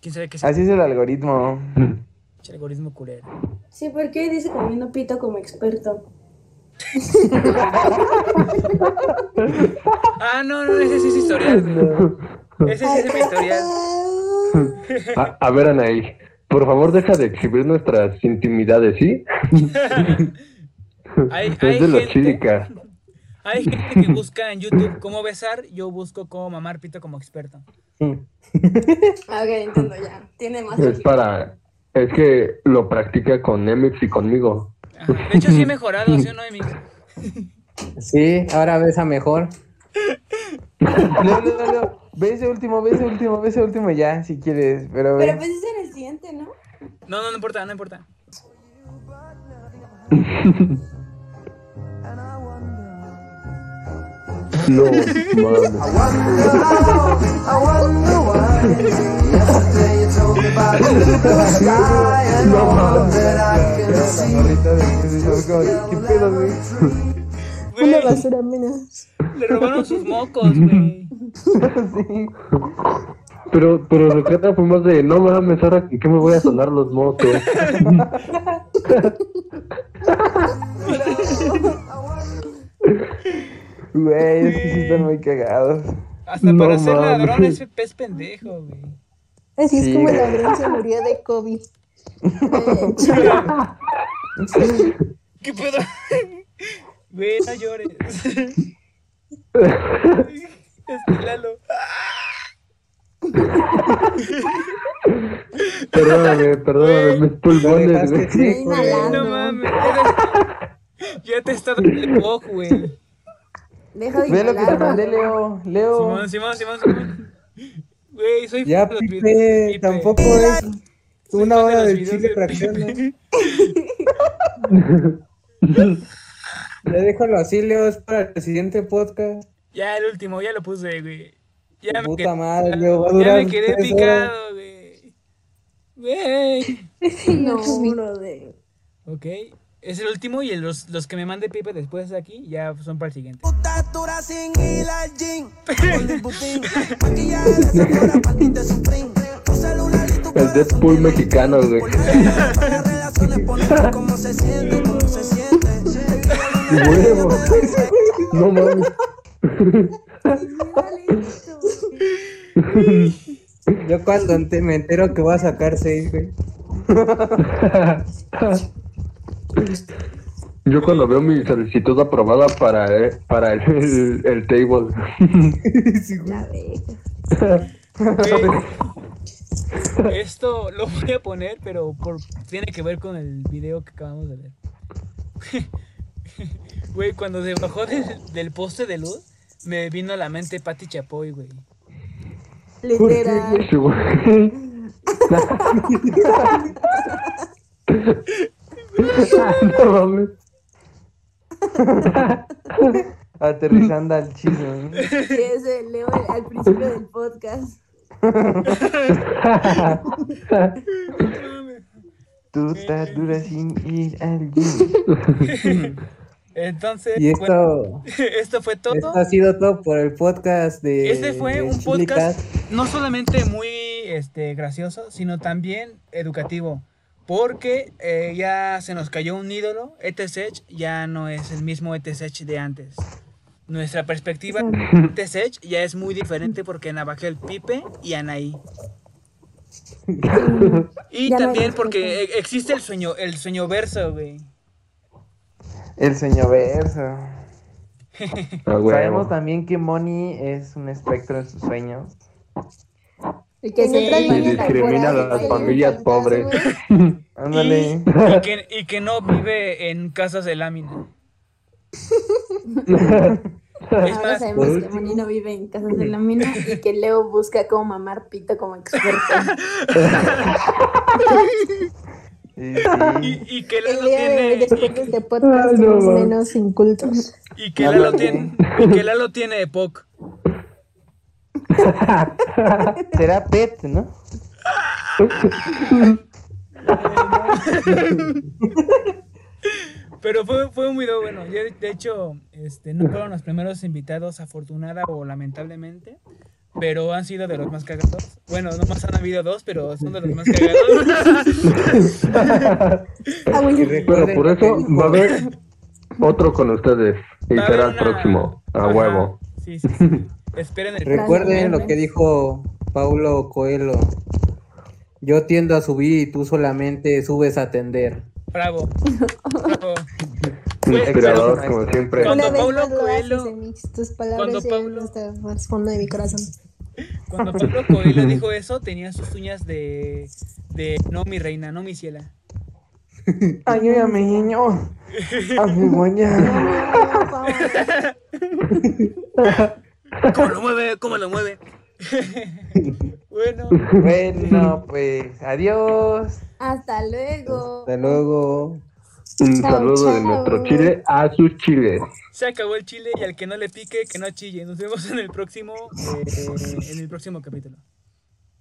¿Quién sabe qué es? Así es el algoritmo. Pinche algoritmo culero. Sí, ¿por qué dice comiendo pito como experto? Ah, no, no, ese sí es historial. güey. Ese sí es mi historial. A, a ver, Anaí, por favor deja de exhibir nuestras intimidades, ¿sí? Hay, es hay de los chilica. Hay gente que busca en YouTube cómo besar, yo busco cómo mamar pito como experto. Ah, Ok, entiendo ya. Tiene más. Es para. Es que lo practica con Nemix y conmigo. Ajá. De hecho, sí he mejorado, ¿sí o no, Emix? Sí, ahora besa mejor. Leo, Leo, Leo, ve ese último, ve ese último, ve ese último ya, si quieres, pero ve. Pero pues es en el siguiente, ¿no? No, no, no importa, no importa. No, mames. Una basura menos. Le robaron sus mocos, güey. Sí. Pero, pero lo que era fue más de, no mames, ahora ¿en qué me voy a sonar los mocos? Güey, es que sí están muy cagados. Hasta No para ser mames. ladrón es pez pendejo, güey. Así Sí, es como el güey. ladrón se murió de COVID. ¿Qué pedo? Güey, no llores. Este Lalo. Perdóname, perdóname, mis pulmones, güey. Estoy inhalando. No mames. eres- Ya te está dando el ojo, güey. Deja de Ve lo que te mandé. Leo. Leo. Simón, Simón, Simón, Simón. Güey, soy Ya, fan de los Pipe, videos de Pipe. tampoco es Soy una hora los de videos chile de fracción. Ya déjalo así, Leo, es para el siguiente podcast. Ya, el último, ya lo puse, güey. Ya me Puta quedé madre, picado, Leo, va a Ya me quedé picado, güey. Güey. No. Ok. Es el último y el- los, los que me mande Pipe después de aquí ya son para el siguiente. El Deadpool mexicano, güey. Huevo. No mames. Yo cuando me entero que voy a sacar seis, güey. Yo cuando veo mi solicitud aprobada para, eh, para el, el, el table. La. Güey, Esto lo voy a poner, pero por, tiene que ver con el video que acabamos de ver. Güey, cuando se bajó del, del poste de luz, me vino a la mente Pati Chapoy, güey. Literal. No mames. Aterrizando al chisme. ¿no? Sí, ese Leo al principio del podcast. Tú estás dura sin ir al gym. Entonces, Y esto, bueno, esto fue todo. esto ha sido todo por el podcast de. Este fue de un podcast no solamente muy este, gracioso, sino también educativo. Porque eh, ya se nos cayó un ídolo, ETSEC ya no es el mismo ETSEC de antes. Nuestra perspectiva de ETSEC ya es muy diferente porque Navajel Pipe y Anaí. Y Ya también porque e- existe el sueño, el sueño verso, güey. El sueño verso. Ah. Sabemos también que Moni es un espectro en sus sueños. Y que Y discrimina a las familias pobres. Ándale. Y que, y que no vive en casas de lámina. Ahora sabemos que Moni no vive en casas de la mina y que Leo busca cómo mamar pito como experto. Sí, sí. y, y que El Lalo tiene. después de este podcast, Ay, no, menos incultos. Y que Lalo tiene, y que Lalo tiene EPOC. Será pet, ¿no? Pero fue, fue un video bueno. Yo, de hecho, este, no fueron los primeros invitados, afortunada o lamentablemente. Pero han sido de los más cagados. Bueno, nomás han habido dos, pero son de los más cagados. Ah, Pero recuerden por eso va a haber otro con ustedes. Y Va a haber será el una- próximo. A Ajá. huevo. Sí, sí, sí. Esperen el Recuerden lo que dijo Paulo Coelho. Yo tiendo a subir y tú solamente subes a atender. Bravo. Bravo. Inspirador, como siempre. Cuando Paulo Coelho-. Tus palabras cuando Paulo- hasta fondo de mi corazón. Cuando Pablo Coelho dijo eso, tenía sus uñas de, de no mi reina, no mi ciela. Ayúdame, niño. A mi guaña. ¿Cómo lo mueve? ¿Cómo lo mueve? bueno, Bueno, pues, adiós. Hasta luego. Hasta luego. Un Chao, saludo de nuestro Chile a sus chiles. se acabó el chile y al que no le pique, que no chille. Nos vemos en el próximo, eh, en el próximo capítulo.